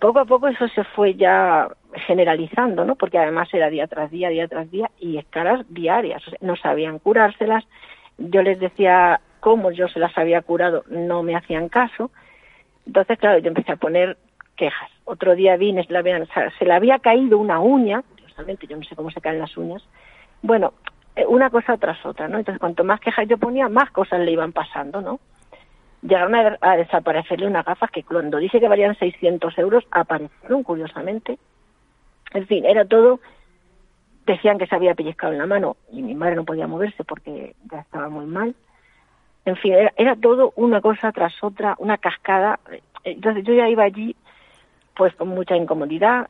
S7: Poco a poco eso se fue ya generalizando, ¿no? Porque además era día tras día, día tras día, y escalas diarias. No sabían curárselas. Yo les decía cómo yo se las había curado, no me hacían caso. Entonces, claro, yo empecé a poner quejas. Otro día vine, se habían- se le había caído una uña, curiosamente yo no sé cómo se caen las uñas. Bueno, eh, una cosa tras otra, ¿no? Entonces, cuanto más quejas yo ponía, más cosas le iban pasando, ¿no? Llegaron a, desaparecerle unas gafas que cuando dije que valían 600 euros, aparecieron curiosamente. En fin, era todo decían que se había pellizcado en la mano y mi madre no podía moverse porque ya estaba muy mal. En fin, era, era todo una cosa tras otra, una cascada. Entonces yo ya iba allí pues con mucha incomodidad.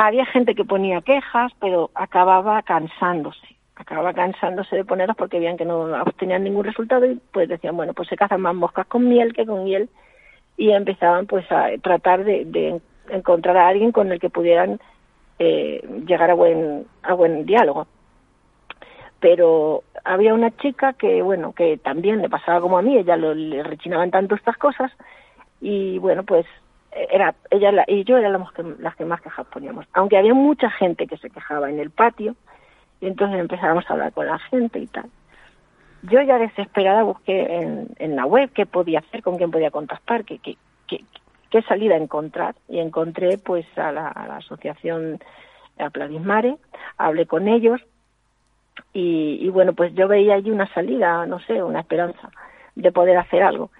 S7: Había gente que ponía quejas, pero acababa cansándose, acababa cansándose de ponerlos porque veían que no obtenían ningún resultado y pues decían, bueno, pues se cazan más moscas con miel que con miel y empezaban pues a tratar de, de encontrar a alguien con el que pudieran eh, llegar a buen, a buen diálogo. Pero había una chica que, bueno, que también le pasaba como a mí, ella lo, le rechinaban tanto estas cosas y bueno, pues era ella y yo éramos las que más quejas poníamos. Aunque había mucha gente que se quejaba en el patio, y entonces empezábamos a hablar con la gente y tal. Yo ya desesperada busqué en, en la web qué podía hacer, con quién podía contactar, qué, qué, qué, qué salida encontrar. Y encontré pues a la, a la asociación Apladismare, hablé con ellos y, y bueno, pues yo veía allí una salida, no sé, una esperanza de poder hacer algo.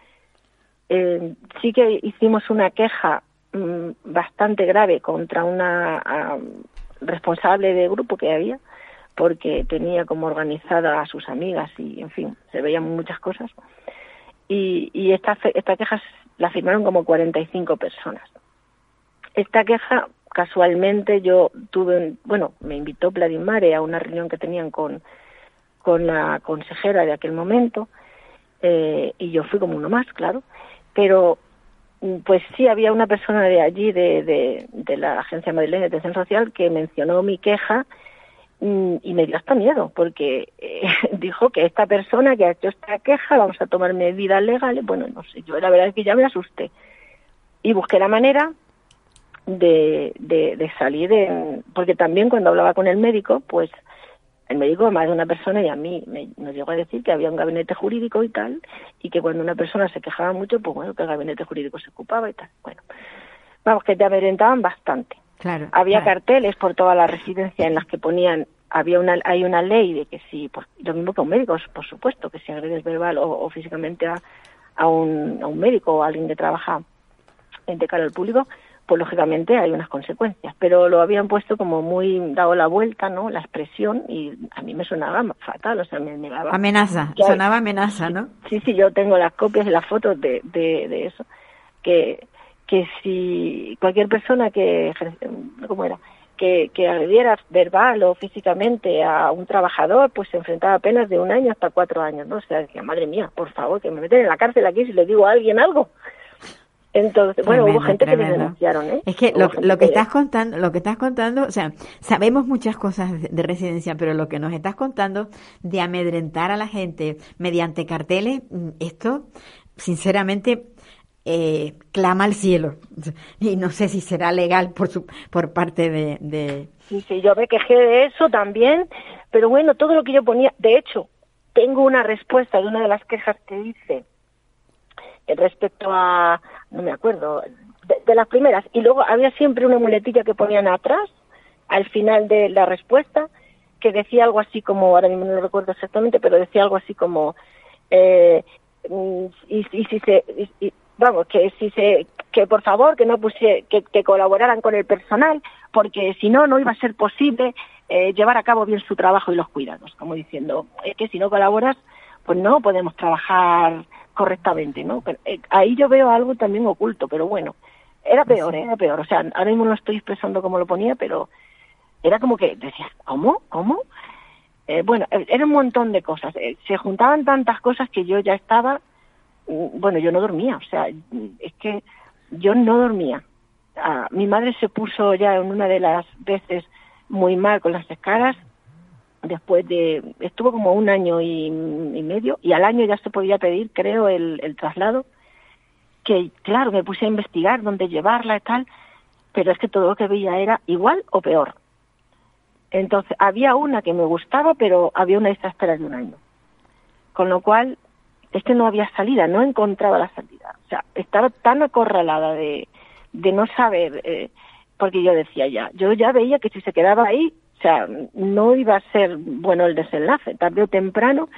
S7: Eh, sí que hicimos una queja mmm, bastante grave contra una um, responsable de grupo que había, porque tenía como organizada a sus amigas y, en fin, se veían muchas cosas. Y, y esta, esta queja la firmaron como 45 personas. Esta queja, casualmente, yo tuve, bueno, me invitó Vladimare a una reunión que tenían con, con la consejera de aquel momento, eh, y yo fui como uno más, claro, pero pues sí había una persona de allí, de, de, la Agencia Madrileña de Atención Social, que mencionó mi queja mm, y me dio hasta miedo, porque eh, dijo que esta persona que ha hecho esta queja, vamos a tomar medidas legales. Bueno, no sé, yo la verdad es que ya me asusté. Y busqué la manera de, de, de salir, de, porque también cuando hablaba con el médico, pues el médico más de una persona y a mí me, nos llegó a decir que había un gabinete jurídico y tal, y que cuando una persona se quejaba mucho, pues bueno, que el gabinete jurídico se ocupaba y tal. Bueno, vamos, que te amedrentaban bastante.
S4: Claro,
S7: había
S4: claro.
S7: carteles por toda la residencia en las que ponían, había una, hay una ley de que si, pues, lo mismo que un médico, por supuesto, que si agredes verbal o, o físicamente a, a, un, a un médico o a alguien que trabaja de cara al público, pues lógicamente hay unas consecuencias, pero lo habían puesto como muy dado la vuelta, ¿no? La expresión y a mí me sonaba fatal, o sea, me, me daba
S4: amenaza, sonaba amenaza, ¿no?
S7: Sí, sí, yo tengo las copias y las fotos de, de, de eso, que que si cualquier persona que cómo era que, que agrediera verbal o físicamente a un trabajador, pues se enfrentaba a penas de un año hasta cuatro años, ¿no? O sea, decía, madre mía, por favor, que me meten en la cárcel aquí si le digo a alguien algo. Entonces, bueno,
S4: Tremendo,
S7: hubo gente
S4: tremendo.
S7: que me denunciaron, ¿eh?
S4: Es que lo, lo que estás contando, lo que estás contando, o sea, sabemos muchas cosas de, de residencia, pero lo que nos estás contando de amedrentar a la gente mediante carteles, mm, esto, sinceramente, eh, clama al cielo. Y no sé si será legal por su, por parte de, de...
S7: Sí, sí, yo me quejé de eso también, pero bueno, todo lo que yo ponía, de hecho, tengo una respuesta de una de las quejas que hice respecto a, no me acuerdo, de, de, las primeras. Y luego había siempre una muletilla que ponían atrás, al final de la respuesta, que decía algo así como, ahora mismo no lo recuerdo exactamente, pero decía algo así como, eh, y, y, si se, y, vamos, que si se, que por favor, que no pusie, que, que colaboraran con el personal, porque si no, no iba a ser posible eh, llevar a cabo bien su trabajo y los cuidados, como diciendo, es que si no colaboras, pues no podemos trabajar correctamente, ¿no? Pero, eh, ahí yo veo algo también oculto, pero bueno, era peor, ¿eh? era peor. O sea, ahora mismo no estoy expresando como lo ponía, pero era como que decía, ¿cómo? ¿Cómo? Eh, bueno, era un montón de cosas. Se juntaban tantas cosas que yo ya estaba, mm, bueno, yo no dormía, o sea, es que yo no dormía. Ah, mi madre se puso ya en una de las veces muy mal con las escalas, después de estuvo como un año y, medio y al año ya se podía pedir creo el, traslado que claro me puse a investigar dónde llevarla y tal pero es que todo lo que veía era igual o peor. Entonces había una que me gustaba pero había una espera de un año. Con lo cual es que no había salida no encontraba la salida. O sea estaba tan acorralada de, de no saber eh, porque yo decía ya yo ya veía que si se quedaba ahí o sea, no iba a ser bueno el desenlace. Tarde o temprano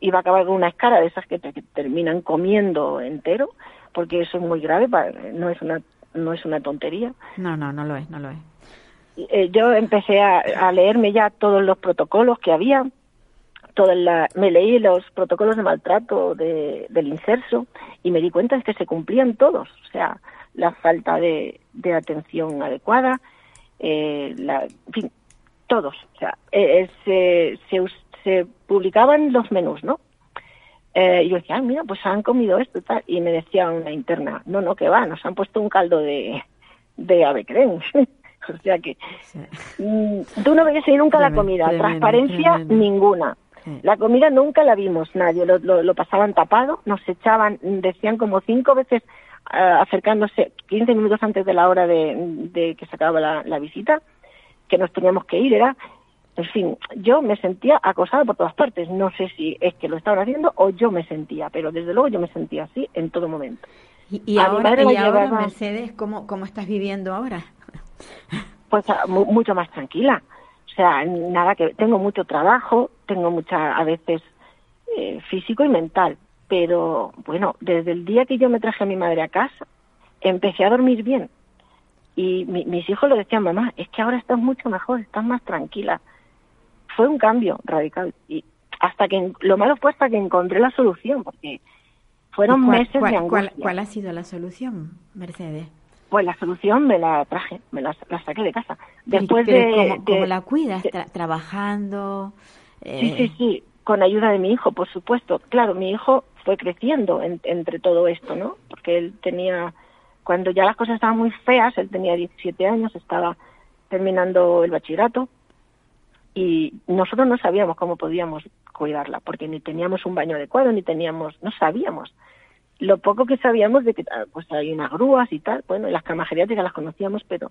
S7: iba a acabar con una escara de esas que, te, que terminan comiendo entero, porque eso es muy grave, para, no es una no es una tontería.
S4: No, no, no lo es, no lo es.
S7: Eh, yo empecé a, a, leerme ya todos los protocolos que había, toda la, me leí los protocolos de maltrato de, del inserso y me di cuenta de que se cumplían todos, o sea, la falta de, de atención adecuada, eh, la, en fin, todos. O sea, eh, se, se, se publicaban los menús, ¿no? Eh, y yo decía, ah, mira, pues han comido esto y tal. Y me decía una interna, no, no, que va, nos han puesto un caldo de, de avecren. o sea que mm, tú no veías ahí nunca la comida, transparencia ninguna. La comida nunca la vimos nadie, lo, lo, pasaban tapado, nos echaban, decían como cinco veces eh, acercándose 15 minutos antes de la hora de, de que se acababa la, visita, que nos teníamos que ir, era en fin, yo me sentía acosada por todas partes. No sé si es que lo estaban haciendo o yo me sentía, pero desde luego yo me sentía así en todo momento.
S4: ¿Y, ahora, y ahora Mercedes, ¿cómo, ¿cómo estás viviendo ahora?
S7: Pues ah, mucho más tranquila. O sea, nada que tengo mucho trabajo, tengo mucha a veces eh, físico y mental, pero bueno, desde el día que yo me traje a mi madre a casa, empecé a dormir bien. Y mis hijos lo decían, mamá, es que ahora estás mucho mejor, estás más tranquila. Fue un cambio radical. Y hasta que, lo malo fue hasta que encontré la solución, porque fueron meses de angustia.
S4: ¿Cuál ha sido la solución, Mercedes?
S7: Pues la solución me la traje, me la, saqué de casa. Después de,
S4: ¿cómo, la cuidas? ¿Trabajando?
S7: Sí, sí, sí, con ayuda de mi hijo, por supuesto. Claro, mi hijo fue creciendo entre todo esto, ¿no? Porque él tenía, cuando ya las cosas estaban muy feas, él tenía 17 años, estaba terminando el bachillerato y nosotros no sabíamos cómo podíamos cuidarla, porque ni teníamos un baño adecuado, ni teníamos, no sabíamos lo poco que sabíamos de que ah, pues hay unas grúas y tal, bueno, las camas geriátricas las conocíamos, pero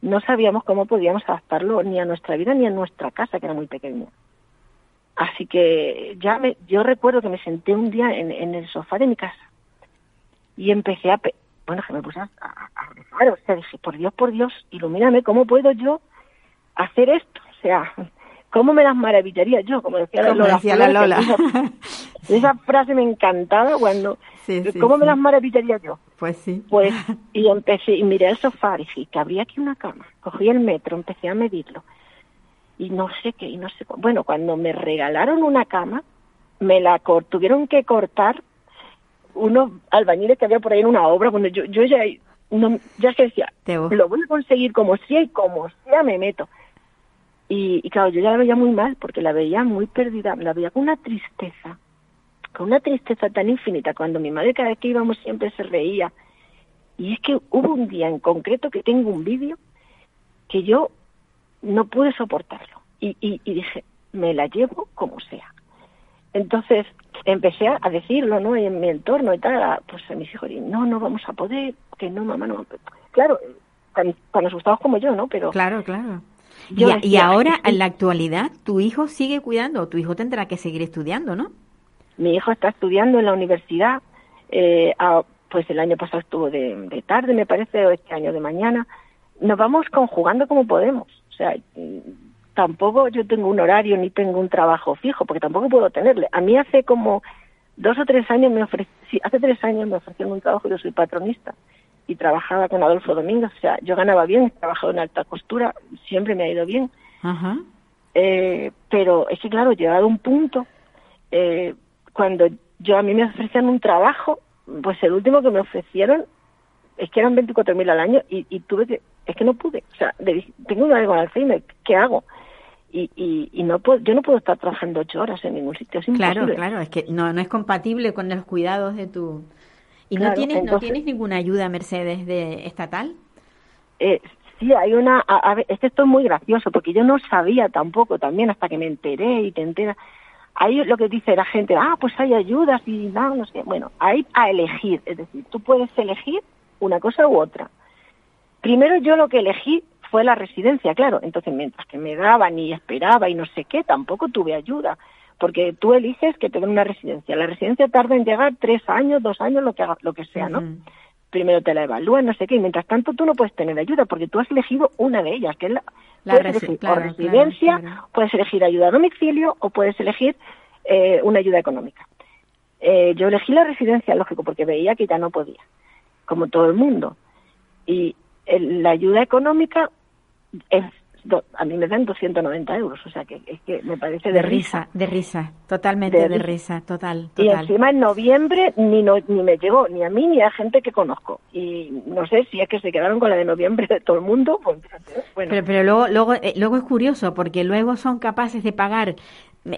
S7: no sabíamos cómo podíamos adaptarlo ni a nuestra vida ni a nuestra casa, que era muy pequeña. Así que ya me, yo recuerdo que me senté un día en, el sofá de mi casa y empecé a, bueno, que me puse a, rezar, o sea, dije, por Dios, por Dios, ilumíname, ¿cómo puedo yo hacer esto? O sea, ¿cómo me las maravillaría yo? Como decía la Lola.
S4: Decía la Lola.
S7: Esa, frase me encantaba cuando, ¿cómo me las maravillaría yo?
S4: Pues sí.
S7: Pues, y empecé, y miré el sofá, y dije, que habría aquí una cama. Cogí el metro, empecé a medirlo. Y no sé qué, y no sé Bueno, cuando me regalaron una cama, me la tuvieron que cortar unos albañiles que había por ahí en una obra. Bueno, yo, yo ya, no, ya se decía, lo voy a conseguir como sea y como sea me meto. Y, claro, yo ya la veía muy mal porque la veía muy perdida, la veía con una tristeza, con una tristeza tan infinita. Cuando mi madre cada vez que íbamos siempre se reía. Y es que hubo un día en concreto que tengo un vídeo que yo no pude soportarlo. Y, y, dije, me la llevo como sea. Entonces empecé a decirlo, ¿no? En mi entorno y tal, pues a mis hijos, no, no vamos a poder, que no, mamá, no. Claro, tan, tan asustados como yo, ¿no? Pero
S4: claro, claro y, ahora, en la actualidad, tu hijo sigue cuidando, tu hijo tendrá que seguir estudiando, ¿no?
S7: Mi hijo está estudiando en la universidad, eh, pues el año pasado estuvo de, tarde, me parece, o este año de mañana. Nos vamos conjugando como podemos. O sea, tampoco yo tengo un horario ni tengo un trabajo fijo, porque tampoco puedo tenerle. A mí hace como dos o tres años me ofrecí, hace tres años me ofrecieron un trabajo, yo soy patronista y trabajaba con Adolfo Domínguez, o sea, yo ganaba bien, he trabajado en alta costura, siempre me ha ido bien. Eh, pero es que, claro, llegado a un punto, eh, cuando yo a mí me ofrecían un trabajo, pues el último que me ofrecieron es que eran 24.000 al año y, y, tuve que, es que no pude, o sea, tengo un algo Alzheimer, ¿qué hago? Y, y, y, no puedo, yo no puedo estar trabajando ocho horas en ningún sitio. Es
S4: claro, claro, es que no, no es compatible con los cuidados de tu, ¿Y no, tienes, no tienes ninguna ayuda, Mercedes, de estatal?
S7: Eh, sí, hay una... A, ver, esto es muy gracioso, porque yo no sabía tampoco también hasta que me enteré y te enteras. Ahí lo que dice la gente, ah, pues hay ayudas y no, no sé. Bueno, hay a elegir, es decir, tú puedes elegir una cosa u otra. Primero yo lo que elegí fue la residencia, claro. Entonces, mientras que me daban y esperaba y no sé qué, tampoco tuve ayuda porque tú eliges que te den una residencia. La residencia tarda en llegar tres años, dos años, lo que, lo que sea, ¿no? Primero te la evalúan, no sé qué, y mientras tanto tú no puedes tener ayuda porque tú has elegido una de ellas, que es la, residencia, puedes elegir ayuda a domicilio o puedes elegir eh, una ayuda económica. Eh, yo elegí la residencia, lógico, porque veía que ya no podía, como todo el mundo. Y la ayuda económica es do- a mí me dan 290 euros, o sea que es que me parece de,
S4: De risa, de risa, totalmente
S7: De
S4: de,
S7: risa.
S4: total,
S7: Y encima en noviembre ni, no, ni me llegó, ni a mí ni a gente que conozco. Y no sé si es que se quedaron con la de noviembre de todo el mundo, pues bueno.
S4: Pero, pero luego, luego, eh, luego es curioso porque luego son capaces de pagar,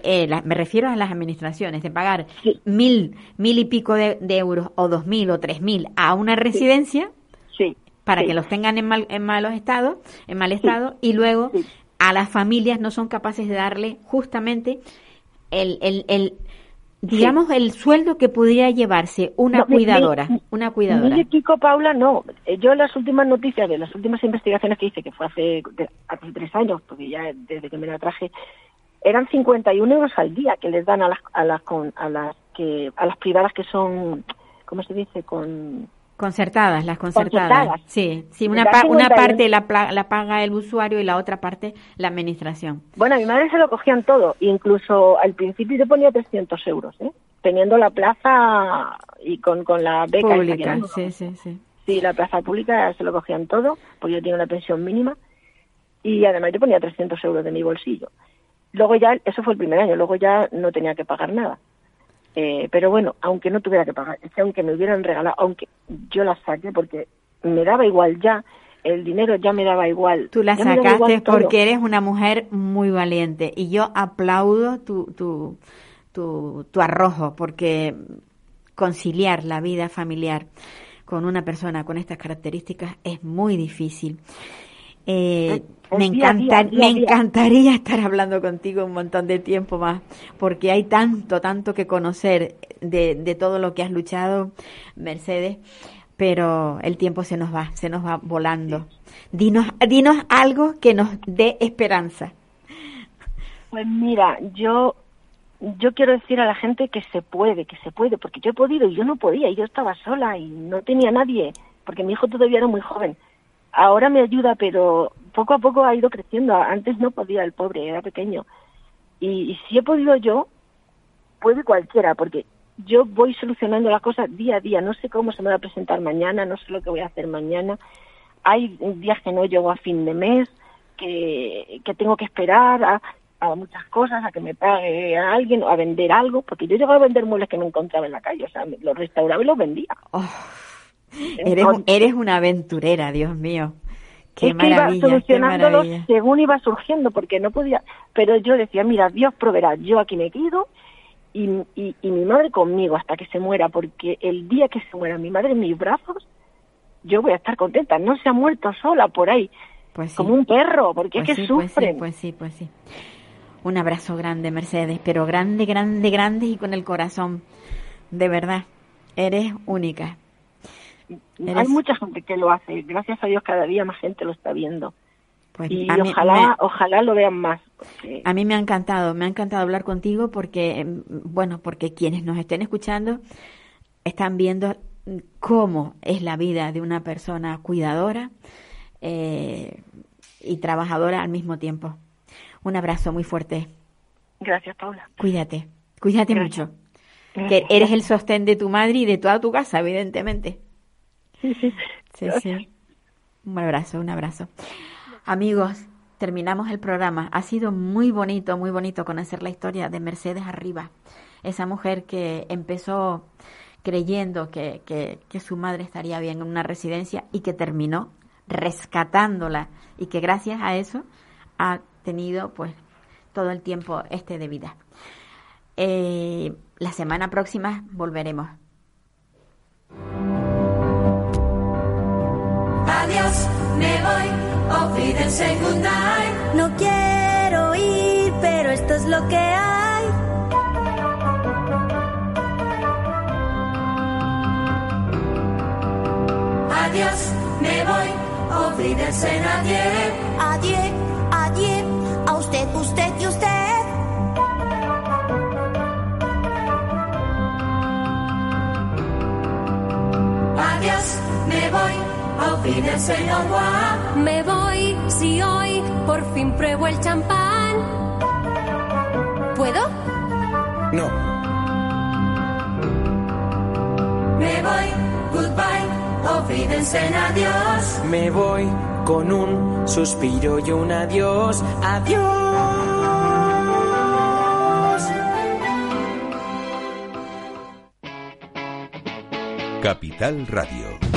S4: eh, la- me refiero a las administraciones, de pagar
S7: Sí.
S4: mil, mil y pico de, de euros o dos mil o tres mil a una residencia
S7: sí.
S4: Para
S7: sí.
S4: que los tengan en mal, en malos estados, en mal estado, y luego
S7: Sí.
S4: a las familias no son capaces de darle justamente el, el, el digamos el sueldo que pudiera llevarse una
S7: No,
S4: cuidadora,
S7: mi-
S4: una cuidadora.
S7: Mil y pico, Paula, no. Eh, Yo las últimas noticias de las últimas investigaciones que hice, que fue hace, hace tres años, porque ya desde que me la traje, eran 51 euros al día que les dan a las, a las, con, a las, que, a las privadas que son, ¿cómo se dice? Con,
S4: Concertadas, las concertadas.
S7: Concertadas.
S4: Sí, sí, una, pa- una
S7: 51.
S4: parte la, la paga el usuario y la otra parte la administración.
S7: Bueno, a mi madre se lo cogían todo, incluso al principio yo ponía 300 euros, ¿eh? teniendo la plaza y con, con la beca.
S4: Pública, sí, sí, sí.
S7: Sí, la plaza pública se lo cogían todo, porque yo tenía una pensión mínima y además yo ponía 300 euros de mi bolsillo. Luego ya, eso fue el primer año, luego ya no tenía que pagar nada. Eh, pero bueno, aunque no tuviera que pagar, es que aunque me hubieran regalado, aunque yo la saqué porque me daba igual ya, el dinero ya me daba igual.
S4: Tú la sacaste porque eres una mujer muy valiente y yo aplaudo tu, tu, tu, tu arrojo porque conciliar la vida familiar con una persona con estas características es muy difícil. Eh, me, encanta- me encantaría estar hablando contigo un montón de tiempo más, porque hay tanto, tanto que conocer de, de todo lo que has luchado, Mercedes, pero el tiempo se nos va, se nos va volando. Dinos, dinos algo que nos dé esperanza.
S7: Pues mira, yo yo quiero decir a la gente que se puede, que se puede, porque yo he podido y yo no podía, y yo estaba sola y no tenía nadie, porque mi hijo todavía era muy joven. Ahora me ayuda, pero poco a poco ha ido creciendo. Antes no podía, el pobre, era pequeño. Y, si he podido yo, puede cualquiera, porque yo voy solucionando las cosas día a día. No sé cómo se me va a presentar mañana, no sé lo que voy a hacer mañana. Hay días que no llego a fin de mes, que, tengo que esperar a, a muchas cosas, a que me pague a alguien o a vender algo, porque yo llegaba a vender muebles que me encontraba en la calle, o sea, los restauraba y los vendía.
S4: Oh, eres, eres una aventurera, Dios mío. Qué
S7: es que iba solucionándolo según iba surgiendo, porque no podía. Pero yo decía, mira, Dios proveerá, yo aquí me quedo y, y, y mi madre conmigo hasta que se muera, porque el día que se muera mi madre en mis brazos, yo voy a estar contenta. No se ha muerto sola por ahí,
S4: Pues sí.
S7: como un perro, porque
S4: Pues
S7: es que
S4: sí, pues sí. Pues sí, pues sí. Un abrazo grande, Mercedes, pero grande, grande, grande y con el corazón. De verdad, eres única.
S7: Hay mucha gente que lo hace, gracias a Dios cada día más gente lo está viendo.
S4: Pues
S7: y ojalá,
S4: me-
S7: ojalá lo vean más. porque-
S4: A mí me ha encantado, me ha encantado hablar contigo porque, em, bueno, porque quienes nos estén escuchando están viendo cómo es la vida de una persona cuidadora eh, y trabajadora al mismo tiempo. Un abrazo muy fuerte.
S7: Gracias, Paula.
S4: Cuídate, cuídate
S7: Gracias.
S4: mucho. Que eres el sostén de tu madre y de toda tu casa, evidentemente.
S7: Sí, sí.
S4: Un abrazo, un abrazo. Amigos, terminamos el programa. Ha sido muy bonito, muy bonito conocer la historia de Mercedes Arriba, esa mujer que empezó creyendo que, que, que su madre estaría bien en una residencia y que terminó rescatándola y que gracias a eso ha tenido pues todo el tiempo este de vida. Eh, la semana próxima volveremos.
S3: Me voy, Wiedersehen, good night. No quiero ir, pero esto es lo que hay. Adiós, me voy, Wiedersehen, adiós. Adiós, adiós, a usted, usted y usted. Adiós, me voy, al fin el. Me voy si hoy por fin pruebo el champán. ¿Puedo?
S1: No.
S3: Me voy, goodbye, ofídense adiós.
S5: Me voy con un suspiro y un adiós, adiós.
S8: Capital Radio.